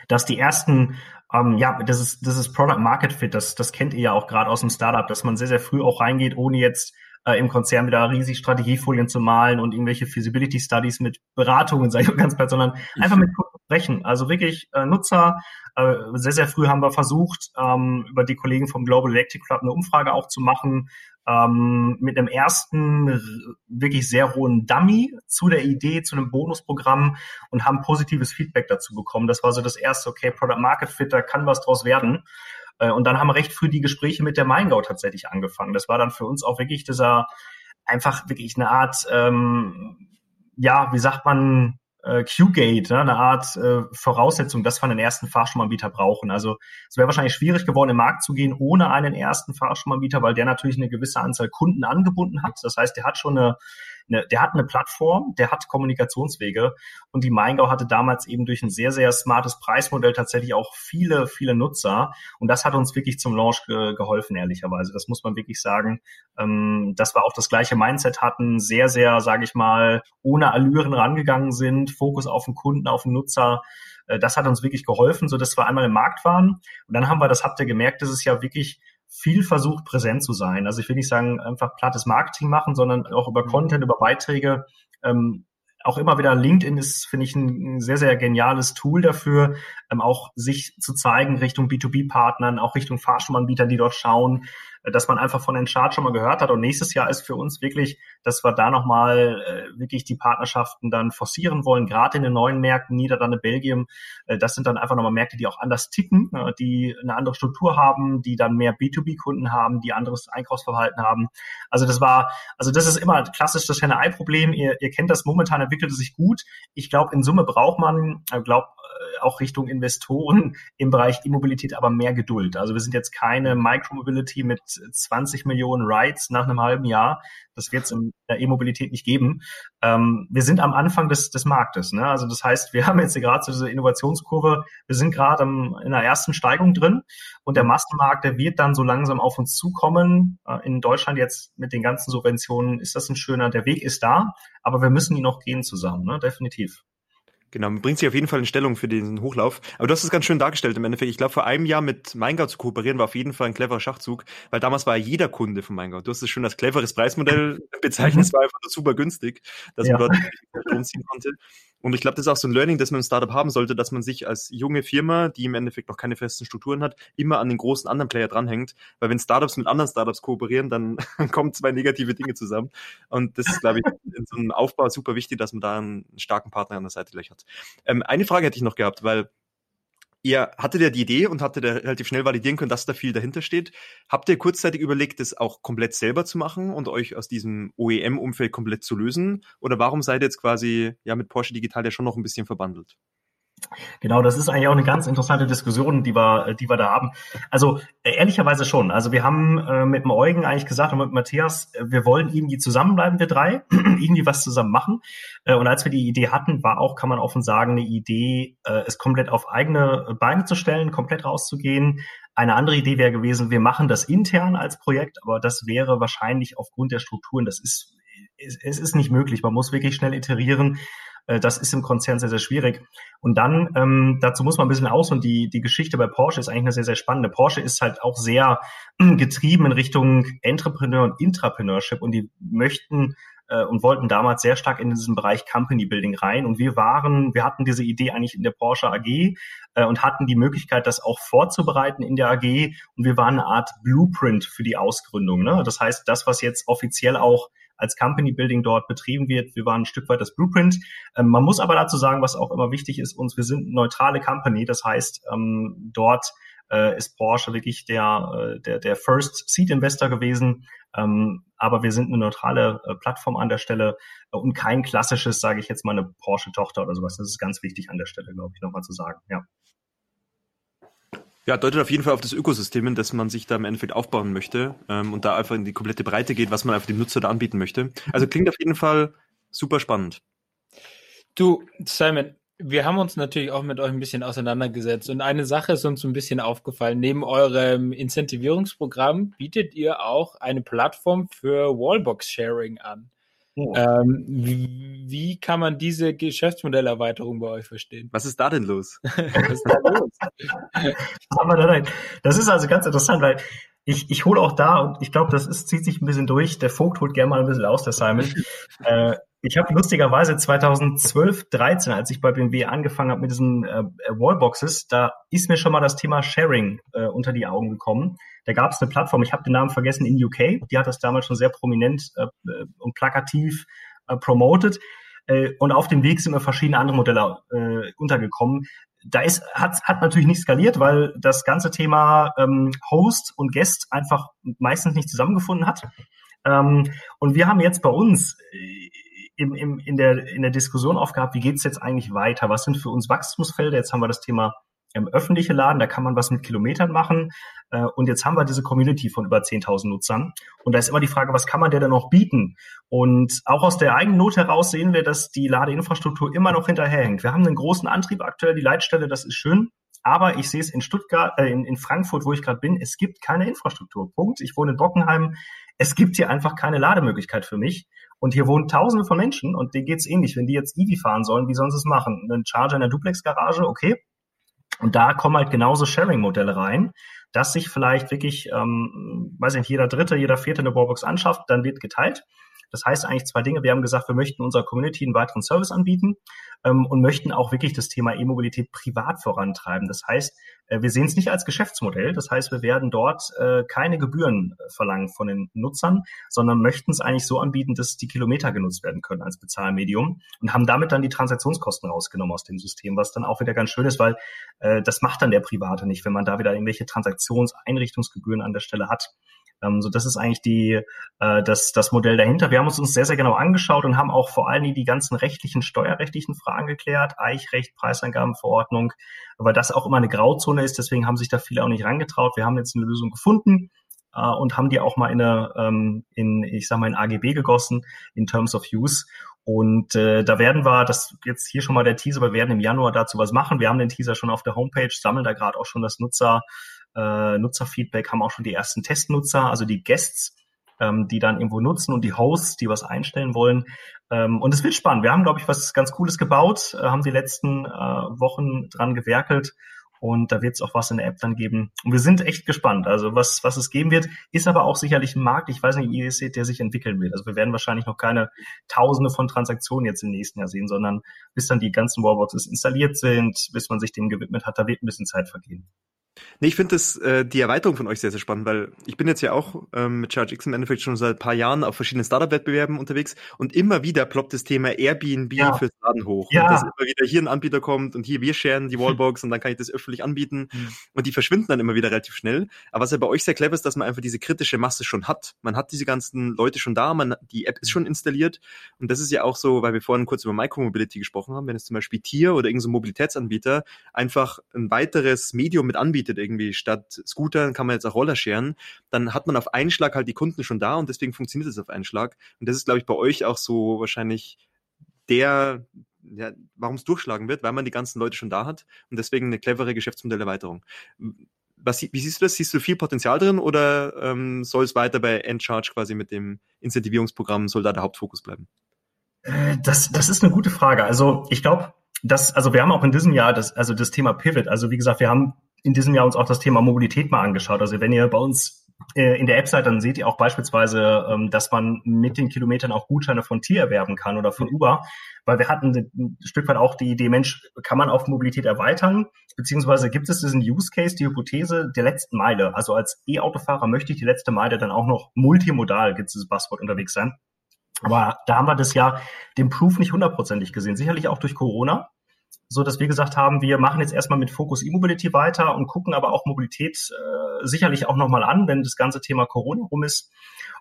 dass die ersten, ähm, ja, das ist, das ist Product Market Fit, das, das kennt ihr ja auch gerade aus dem Startup, dass man sehr, sehr früh auch reingeht, ohne jetzt äh, im Konzern wieder riesig Strategiefolien zu malen und irgendwelche Feasibility Studies mit Beratungen, sage ich ganz platt, sondern einfach mit sprechen. Also wirklich äh, Nutzer äh, sehr, sehr früh haben wir versucht, ähm, über die Kollegen vom Global Electric Club eine Umfrage auch zu machen, ähm, mit einem ersten wirklich sehr hohen Dummy zu der Idee, zu einem Bonusprogramm und haben positives Feedback dazu bekommen. Das war so das erste, okay, Product Market Fit, da kann was draus werden. Äh, und dann haben wir recht früh die Gespräche mit der Maingau tatsächlich angefangen. Das war dann für uns auch wirklich dieser, einfach wirklich eine Art, ähm, ja, wie sagt man, äh, Q-Gate, ne, eine Art äh, Voraussetzung, dass wir einen ersten Fahrstromanbieter brauchen. Also es wäre wahrscheinlich schwierig geworden, im Markt zu gehen ohne einen ersten Fahrstromanbieter, weil der natürlich eine gewisse Anzahl Kunden angebunden hat. Das heißt, der hat schon eine eine, der hat eine Plattform, der hat Kommunikationswege und die Maingau hatte damals eben durch ein sehr, sehr smartes Preismodell tatsächlich auch viele, viele Nutzer und das hat uns wirklich zum Launch ge geholfen, ehrlicherweise. Das muss man wirklich sagen, ähm, dass wir auch das gleiche Mindset hatten, sehr, sehr, sage ich mal, ohne Allüren rangegangen sind, Fokus auf den Kunden, auf den Nutzer, äh, das hat uns wirklich geholfen, so dass wir einmal im Markt waren. Und dann haben wir, das habt ihr gemerkt, das ist ja wirklich viel versucht, präsent zu sein. Also ich will nicht sagen, einfach plattes Marketing machen, sondern auch über mhm. Content, über Beiträge. Ähm, auch immer wieder LinkedIn ist, finde ich, ein sehr, sehr geniales Tool dafür, ähm, auch sich zu zeigen Richtung B2B-Partnern, auch Richtung Fahrstromanbietern, die dort schauen, dass man einfach von den Chart schon mal gehört hat. Und nächstes Jahr ist für uns wirklich, dass wir da nochmal äh, wirklich die Partnerschaften dann forcieren wollen, gerade in den neuen Märkten, Niederlande, Belgien. Äh, das sind dann einfach nochmal Märkte, die auch anders ticken, äh, die eine andere Struktur haben, die dann mehr B2B-Kunden haben, die anderes Einkaufsverhalten haben. Also das war, also das ist immer klassisch das Henne-Ei-Problem. Ihr, ihr kennt das, momentan entwickelt es sich gut. Ich glaube, in Summe braucht man, äh, glaube auch Richtung Investoren [laughs] im Bereich E-Mobilität aber mehr Geduld. Also wir sind jetzt keine Micromobility mit 20 Millionen Rides nach einem halben Jahr. Das wird es in der E-Mobilität nicht geben. Ähm, wir sind am Anfang des, des Marktes. Ne? Also das heißt, wir [laughs] haben jetzt gerade so diese Innovationskurve, wir sind gerade in der ersten Steigung drin und der Massenmarkt, der wird dann so langsam auf uns zukommen. Äh, in Deutschland jetzt mit den ganzen Subventionen ist das ein schöner, der Weg ist da, aber wir müssen ihn noch gehen zusammen, ne? definitiv. Genau, man bringt sich auf jeden Fall in Stellung für diesen Hochlauf. Aber du hast es ganz schön dargestellt im Endeffekt. Ich glaube, vor einem Jahr mit Meingau zu kooperieren war auf jeden Fall ein cleverer Schachzug, weil damals war jeder Kunde von Meingau. Du hast es schon als cleveres Preismodell [laughs] bezeichnet. Es war einfach super günstig, dass ja. man dort Strom ziehen konnte. Und ich glaube, das ist auch so ein Learning, das man im Startup haben sollte, dass man sich als junge Firma, die im Endeffekt noch keine festen Strukturen hat, immer an den großen anderen Player dranhängt. Weil wenn Startups mit anderen Startups kooperieren, dann [laughs] kommen zwei negative Dinge zusammen. Und das ist, glaube ich, in so einem Aufbau super wichtig, dass man da einen starken Partner an der Seite gleich hat. Ähm, eine Frage hätte ich noch gehabt, weil ihr hattet ja die Idee und hattet ja relativ schnell validieren können, dass da viel dahinter steht. Habt ihr kurzzeitig überlegt, das auch komplett selber zu machen und euch aus diesem OEM-Umfeld komplett zu lösen? Oder warum seid ihr jetzt quasi ja mit Porsche Digital ja schon noch ein bisschen verbandelt? Genau, das ist eigentlich auch eine ganz interessante Diskussion, die wir, die wir da haben. Also äh, ehrlicherweise schon. Also wir haben äh, mit dem Eugen eigentlich gesagt und mit Matthias, äh, wir wollen irgendwie zusammenbleiben, wir drei, [clears throat] irgendwie was zusammen machen. Äh, und als wir die Idee hatten, war auch, kann man offen sagen, eine Idee, äh, es komplett auf eigene Beine zu stellen, komplett rauszugehen. Eine andere Idee wäre gewesen, wir machen das intern als Projekt, aber das wäre wahrscheinlich aufgrund der Strukturen, das ist es ist nicht möglich. Man muss wirklich schnell iterieren. Äh, das ist im Konzern sehr, sehr schwierig. Und dann, ähm, dazu muss man ein bisschen aus und die, die Geschichte bei Porsche ist eigentlich eine sehr, sehr spannende. Porsche ist halt auch sehr getrieben in Richtung Entrepreneur und Intrapreneurship und die möchten äh, und wollten damals sehr stark in diesen Bereich Company Building rein. Und wir waren, wir hatten diese Idee eigentlich in der Porsche AG äh, und hatten die Möglichkeit, das auch vorzubereiten in der AG. Und wir waren eine Art Blueprint für die Ausgründung. Ne? Das heißt, das, was jetzt offiziell auch als Company Building dort betrieben wird. Wir waren ein Stück weit das Blueprint. Ähm, man muss aber dazu sagen, was auch immer wichtig ist, uns, wir sind eine neutrale Company. Das heißt, ähm, dort äh, ist Porsche wirklich der, äh, der, der First Seed Investor gewesen. Ähm, aber wir sind eine neutrale äh, Plattform an der Stelle äh, und kein klassisches, sage ich jetzt mal, eine Porsche-Tochter oder sowas. Das ist ganz wichtig an der Stelle, glaube ich, nochmal zu sagen. Ja. Ja, deutet auf jeden Fall auf das Ökosystem hin, das man sich da im Endeffekt aufbauen möchte ähm, und da einfach in die komplette Breite geht, was man einfach dem Nutzer da anbieten möchte. Also klingt auf jeden Fall super spannend. Du, Simon, wir haben uns natürlich auch mit euch ein bisschen auseinandergesetzt und eine Sache ist uns ein bisschen aufgefallen. Neben eurem Incentivierungsprogramm bietet ihr auch eine Plattform für Wallbox-Sharing an. Oh. Ähm, wie, wie, kann man diese Geschäftsmodellerweiterung bei euch verstehen? Was ist da denn los? [laughs] Was ist da los? Aber nein, das ist also ganz interessant, weil ich, ich hole auch da, und ich glaube, das ist, zieht sich ein bisschen durch, der Vogt holt gerne mal ein bisschen aus, der Simon. [laughs] äh, ich habe lustigerweise 2012, 13, als ich bei BMW angefangen habe mit diesen äh, Wallboxes, da ist mir schon mal das Thema Sharing äh, unter die Augen gekommen. Da gab es eine Plattform, ich habe den Namen vergessen, in UK, die hat das damals schon sehr prominent äh, äh, und plakativ äh, promoted. Äh, und auf dem Weg sind mir verschiedene andere Modelle äh, untergekommen. Da ist, hat, hat natürlich nicht skaliert, weil das ganze Thema ähm, Host und Guest einfach meistens nicht zusammengefunden hat. Ähm, und wir haben jetzt bei uns äh, im, im, in, der, in der Diskussion aufgehabt, wie geht's jetzt eigentlich weiter? Was sind für uns Wachstumsfelder? Jetzt haben wir das Thema ähm, öffentliche Laden, da kann man was mit Kilometern machen. Äh, und jetzt haben wir diese Community von über 10.000 Nutzern. Und da ist immer die Frage, was kann man der denn noch bieten? Und auch aus der eigenen Not heraus sehen wir, dass die Ladeinfrastruktur immer noch hinterherhängt. Wir haben einen großen Antrieb aktuell, die Leitstelle, das ist schön. Aber ich sehe es in Stuttgart, äh, in, in Frankfurt, wo ich gerade bin, es gibt keine Infrastruktur. Punkt. Ich wohne in Bockenheim. Es gibt hier einfach keine Lademöglichkeit für mich. Und hier wohnen Tausende von Menschen und denen geht's ähnlich. Wenn die jetzt EV fahren sollen, wie sollen sie es machen? Einen Charger in der Duplex-Garage, okay. Und da kommen halt genauso Sharing-Modelle rein, dass sich vielleicht wirklich, ähm, weiß ich nicht, jeder Dritte, jeder Vierte eine Wallbox anschafft, dann wird geteilt. Das heißt eigentlich zwei Dinge. Wir haben gesagt, wir möchten unserer Community einen weiteren Service anbieten ähm, und möchten auch wirklich das Thema E-Mobilität privat vorantreiben. Das heißt, äh, wir sehen es nicht als Geschäftsmodell. Das heißt, wir werden dort äh, keine Gebühren äh, verlangen von den Nutzern, sondern möchten es eigentlich so anbieten, dass die Kilometer genutzt werden können als Bezahlmedium und haben damit dann die Transaktionskosten rausgenommen aus dem System, was dann auch wieder ganz schön ist, weil äh, das macht dann der Private nicht, wenn man da wieder irgendwelche Transaktionseinrichtungsgebühren an der Stelle hat. Ähm, so das ist eigentlich die, äh, das, das Modell dahinter. Wir haben uns uns sehr, sehr genau angeschaut und haben auch vor allen Dingen die ganzen rechtlichen, steuerrechtlichen Fragen geklärt, Eichrecht, Preisangabenverordnung, weil das auch immer eine Grauzone ist, deswegen haben sich da viele auch nicht rangetraut. Wir haben jetzt eine Lösung gefunden äh, und haben die auch mal in eine, ähm, in, ich sag mal, in AGB gegossen, in Terms of Use. Und äh, da werden wir, das jetzt hier schon mal der Teaser, wir werden im Januar dazu was machen. Wir haben den Teaser schon auf der Homepage, sammeln da gerade auch schon das Nutzer, äh, Nutzerfeedback, haben auch schon die ersten Testnutzer, also die Guests, ähm, die dann irgendwo nutzen und die Hosts, die was einstellen wollen. Ähm, und es wird spannend. Wir haben, glaube ich, was ganz Cooles gebaut, äh, haben die letzten äh, Wochen dran gewerkelt und da wird es auch was in der App dann geben. Und wir sind echt gespannt. Also was, was es geben wird, ist aber auch sicherlich ein Markt, ich weiß nicht, wie ihr seht, der sich entwickeln wird. Also wir werden wahrscheinlich noch keine Tausende von Transaktionen jetzt im nächsten Jahr sehen, sondern bis dann die ganzen Wallboxes installiert sind, bis man sich dem gewidmet hat, da wird ein bisschen Zeit vergehen. Nee, ich finde das äh, die Erweiterung von euch sehr, sehr spannend, weil ich bin jetzt ja auch ähm, mit ChargeX im Endeffekt schon seit paar Jahren auf verschiedenen Startup-Wettbewerben unterwegs und immer wieder ploppt das Thema Airbnb ja. fürs Laden hoch. Ja. Und dass immer wieder hier ein Anbieter kommt und hier wir sharen die Wallbox und dann kann ich das öffentlich anbieten. Mhm. Und die verschwinden dann immer wieder relativ schnell. Aber was ja bei euch sehr clever ist, dass man einfach diese kritische Masse schon hat. Man hat diese ganzen Leute schon da, man, die App ist schon installiert. Und das ist ja auch so, weil wir vorhin kurz über Micromobility gesprochen haben, wenn es zum Beispiel Tier oder irgendein so Mobilitätsanbieter einfach ein weiteres Medium mit anbietet irgendwie statt Scooter kann man jetzt auch Roller scheren, dann hat man auf einen Schlag halt die Kunden schon da und deswegen funktioniert es auf einen Schlag. Und das ist, glaube ich, bei euch auch so wahrscheinlich der, ja, warum es durchschlagen wird, weil man die ganzen Leute schon da hat und deswegen eine clevere Geschäftsmodellerweiterung. Was, wie siehst du das? Siehst du viel Potenzial drin oder ähm, soll es weiter bei Endcharge quasi mit dem Incentivierungsprogramm, soll da der Hauptfokus bleiben? Äh, das, das ist eine gute Frage. Also ich glaube, das, also wir haben auch in diesem Jahr das, also das Thema Pivot. Also wie gesagt, wir haben in diesem Jahr uns auch das Thema Mobilität mal angeschaut. Also wenn ihr bei uns äh, in der App seid, dann seht ihr auch beispielsweise, ähm, dass man mit den Kilometern auch Gutscheine von Tier erwerben kann oder von Uber, weil wir hatten ein Stück weit auch die Idee, Mensch, kann man auf Mobilität erweitern, beziehungsweise gibt es diesen Use Case, die Hypothese der letzten Meile. Also als E-Autofahrer möchte ich die letzte Meile dann auch noch multimodal, gibt es dieses Buzzword unterwegs sein. Aber da haben wir das ja den Proof nicht hundertprozentig gesehen. Sicherlich auch durch Corona so dass wir gesagt haben, wir machen jetzt erstmal mit Fokus E-Mobility weiter und gucken aber auch Mobilität äh, sicherlich auch nochmal an, wenn das ganze Thema Corona rum ist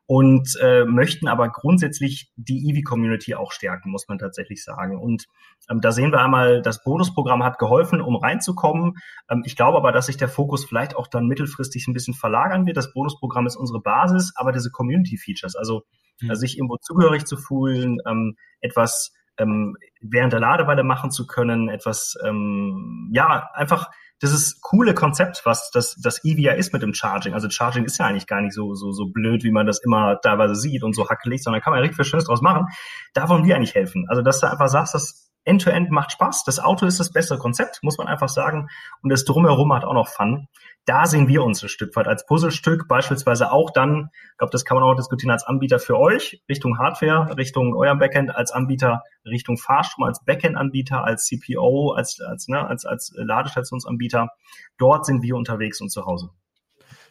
und äh, möchten aber grundsätzlich die EV-Community auch stärken, muss man tatsächlich sagen. Und ähm, da sehen wir einmal, das Bonusprogramm hat geholfen, um reinzukommen. Ähm, ich glaube aber, dass sich der Fokus vielleicht auch dann mittelfristig ein bisschen verlagern wird. Das Bonusprogramm ist unsere Basis, aber diese Community-Features, also mhm. sich irgendwo zugehörig zu fühlen, ähm, etwas ähm, während der Ladeweile machen zu können, etwas, ähm, ja, einfach dieses coole Konzept, was das, das EVR ist mit dem Charging. Also Charging ist ja eigentlich gar nicht so, so, so blöd, wie man das immer teilweise sieht und so hackelig, sondern kann man ja richtig viel Schönes draus machen. Da wollen wir eigentlich helfen. Also, dass du einfach sagst, das End-to-End -End macht Spaß. Das Auto ist das bessere Konzept, muss man einfach sagen. Und das Drumherum hat auch noch Fun da sehen wir uns ein Stück weit als Puzzlestück, beispielsweise auch dann, ich glaube, das kann man auch diskutieren als Anbieter für euch, Richtung Hardware, Richtung eurem Backend, als Anbieter, Richtung Fahrstrom, als Backend-Anbieter, als CPO, als, als, ne, als, als Ladestationsanbieter. Dort sind wir unterwegs und zu Hause.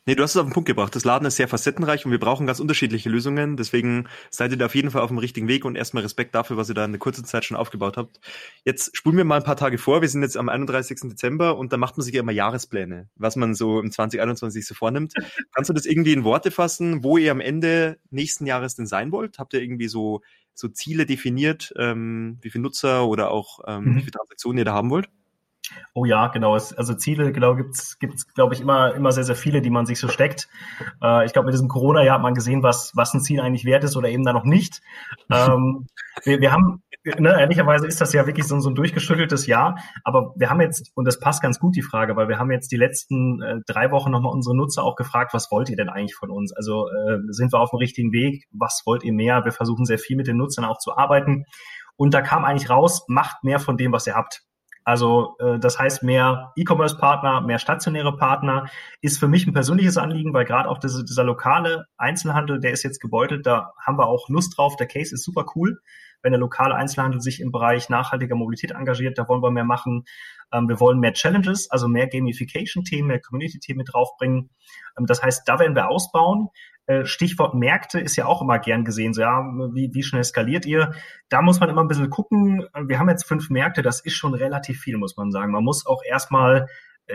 Nee, du hast es auf den Punkt gebracht. Das Laden ist sehr facettenreich und wir brauchen ganz unterschiedliche Lösungen. Deswegen seid ihr da auf jeden Fall auf dem richtigen Weg und erstmal Respekt dafür, was ihr da in der kurzen Zeit schon aufgebaut habt. Jetzt spulen wir mal ein paar Tage vor. Wir sind jetzt am 31. Dezember und da macht man sich ja immer Jahrespläne, was man so im 2021 so vornimmt. Kannst du das irgendwie in Worte fassen, wo ihr am Ende nächsten Jahres denn sein wollt? Habt ihr irgendwie so, so Ziele definiert, ähm, wie viele Nutzer oder auch ähm, mhm. wie viele Transaktionen ihr da haben wollt? Oh ja, genau. Es, also Ziele, genau, gibt's, gibt's, glaube ich, immer, immer sehr, sehr viele, die man sich so steckt. Äh, ich glaube, mit diesem Corona-Jahr hat man gesehen, was, was ein Ziel eigentlich wert ist oder eben da noch nicht. [laughs] ähm, wir, wir haben, ne, ehrlicherweise ist das ja wirklich so, so ein durchgeschütteltes Jahr. Aber wir haben jetzt, und das passt ganz gut, die Frage, weil wir haben jetzt die letzten äh, drei Wochen nochmal unsere Nutzer auch gefragt, was wollt ihr denn eigentlich von uns? Also äh, sind wir auf dem richtigen Weg? Was wollt ihr mehr? Wir versuchen sehr viel mit den Nutzern auch zu arbeiten. Und da kam eigentlich raus, macht mehr von dem, was ihr habt. Also äh, das heißt, mehr E-Commerce-Partner, mehr stationäre Partner ist für mich ein persönliches Anliegen, weil gerade auch diese, dieser lokale Einzelhandel, der ist jetzt gebeutelt, da haben wir auch Lust drauf. Der Case ist super cool. Wenn der lokale Einzelhandel sich im Bereich nachhaltiger Mobilität engagiert, da wollen wir mehr machen. Ähm, wir wollen mehr Challenges, also mehr Gamification-Themen, mehr Community-Themen mit draufbringen. Ähm, das heißt, da werden wir ausbauen. Äh, Stichwort Märkte ist ja auch immer gern gesehen. So, ja, wie, wie schnell skaliert ihr? Da muss man immer ein bisschen gucken. Wir haben jetzt fünf Märkte, das ist schon relativ viel, muss man sagen. Man muss auch erstmal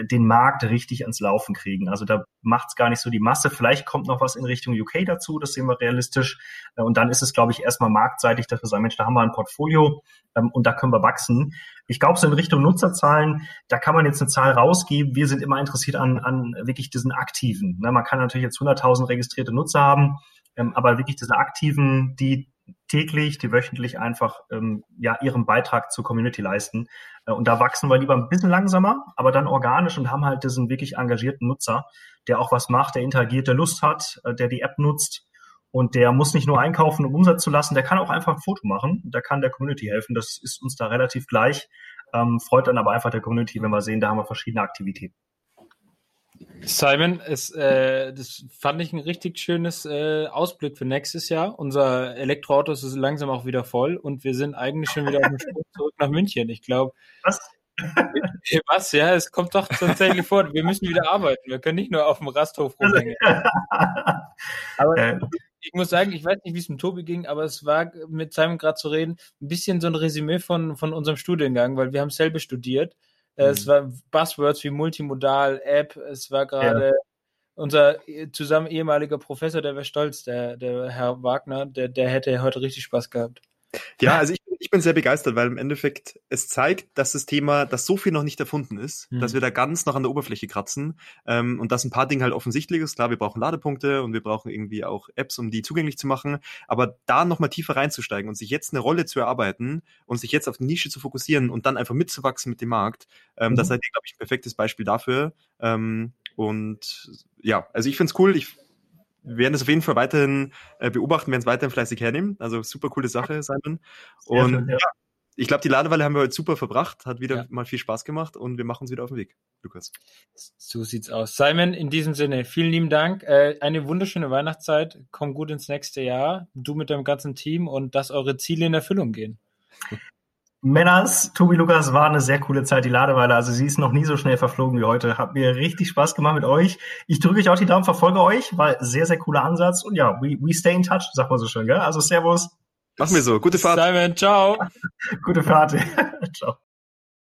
den Markt richtig ans Laufen kriegen. Also da macht es gar nicht so die Masse. Vielleicht kommt noch was in Richtung UK dazu, das sehen wir realistisch. Äh, und dann ist es, glaube ich, erstmal marktseitig, dass wir sagen, Mensch, da haben wir ein Portfolio ähm, und da können wir wachsen. Ich glaube, so in Richtung Nutzerzahlen, da kann man jetzt eine Zahl rausgeben. Wir sind immer interessiert an, an wirklich diesen aktiven. Ne, man kann natürlich jetzt 100.000 registrierte Nutzer haben, ähm, aber wirklich diese aktiven, die täglich, die wöchentlich einfach ähm, ja ihren Beitrag zur Community leisten. Äh, und da wachsen wir lieber ein bisschen langsamer, aber dann organisch und haben halt diesen wirklich engagierten Nutzer, der auch was macht, der interagiert, der Lust hat, äh, der die App nutzt und der muss nicht nur einkaufen, um Umsatz zu lassen, der kann auch einfach ein Foto machen, der kann der Community helfen. Das ist uns da relativ gleich. Ähm, freut dann aber einfach der Community, wenn wir sehen, da haben wir verschiedene Aktivitäten. Simon, es, äh, das fand ich ein richtig schönes äh, Ausblick für nächstes Jahr. Unser Elektroauto ist langsam auch wieder voll und wir sind eigentlich schon wieder auf dem Sprung zurück nach München. Ich glaube, Was? Ja, es kommt doch tatsächlich vor. Wir müssen wieder arbeiten. Wir können nicht nur auf dem Rasthof rumhängen. [laughs] aber äh. ich muss sagen, ich weiß nicht, wie es mit Tobi ging, aber es war mit Simon gerade zu reden, ein bisschen so ein Resümee von, von unserem Studiengang, weil wir haben selber studiert. Mhm. Es war Buzzwords wie Multimodal, App, es war gerade ja. unser zusammen ehemaliger Professor, der wäre stolz, der, der Herr Wagner, der, der hätte heute richtig Spaß gehabt. Ja, also ich, ich bin sehr begeistert, weil im Endeffekt es zeigt, dass das Thema, dass so viel noch nicht erfunden ist, mhm. dass wir da ganz noch an der Oberfläche kratzen ähm, und dass ein paar Dinge halt offensichtlich ist. Klar, wir brauchen Ladepunkte und wir brauchen irgendwie auch Apps, um die zugänglich zu machen, aber da nochmal tiefer reinzusteigen und sich jetzt eine Rolle zu erarbeiten und sich jetzt auf die Nische zu fokussieren und dann einfach mitzuwachsen mit dem Markt, ähm, mhm. das seid ihr, glaube ich, ein perfektes Beispiel dafür. Ähm, und ja, also ich finde es cool. Ich wir werden es auf jeden Fall weiterhin äh, beobachten, werden es weiterhin fleißig hernehmen. Also super coole Sache, Simon. Und schön, ja. ich glaube, die Ladeweile haben wir heute super verbracht, hat wieder ja. mal viel Spaß gemacht und wir machen uns wieder auf den Weg, Lukas. So sieht's aus. Simon, in diesem Sinne, vielen lieben Dank. Äh, eine wunderschöne Weihnachtszeit. Komm gut ins nächste Jahr. Du mit deinem ganzen Team und dass eure Ziele in Erfüllung gehen. Männers, Tobi Lukas, war eine sehr coole Zeit, die Ladeweile. Also sie ist noch nie so schnell verflogen wie heute. Hat mir richtig Spaß gemacht mit euch. Ich drücke euch auch die Daumen, verfolge euch, weil sehr, sehr cooler Ansatz. Und ja, we, we stay in touch, sagt man so schön, gell? Also Servus. Machen wir so. Gute Fahrt. Simon, ciao. [laughs] Gute Fahrt. [laughs] ciao.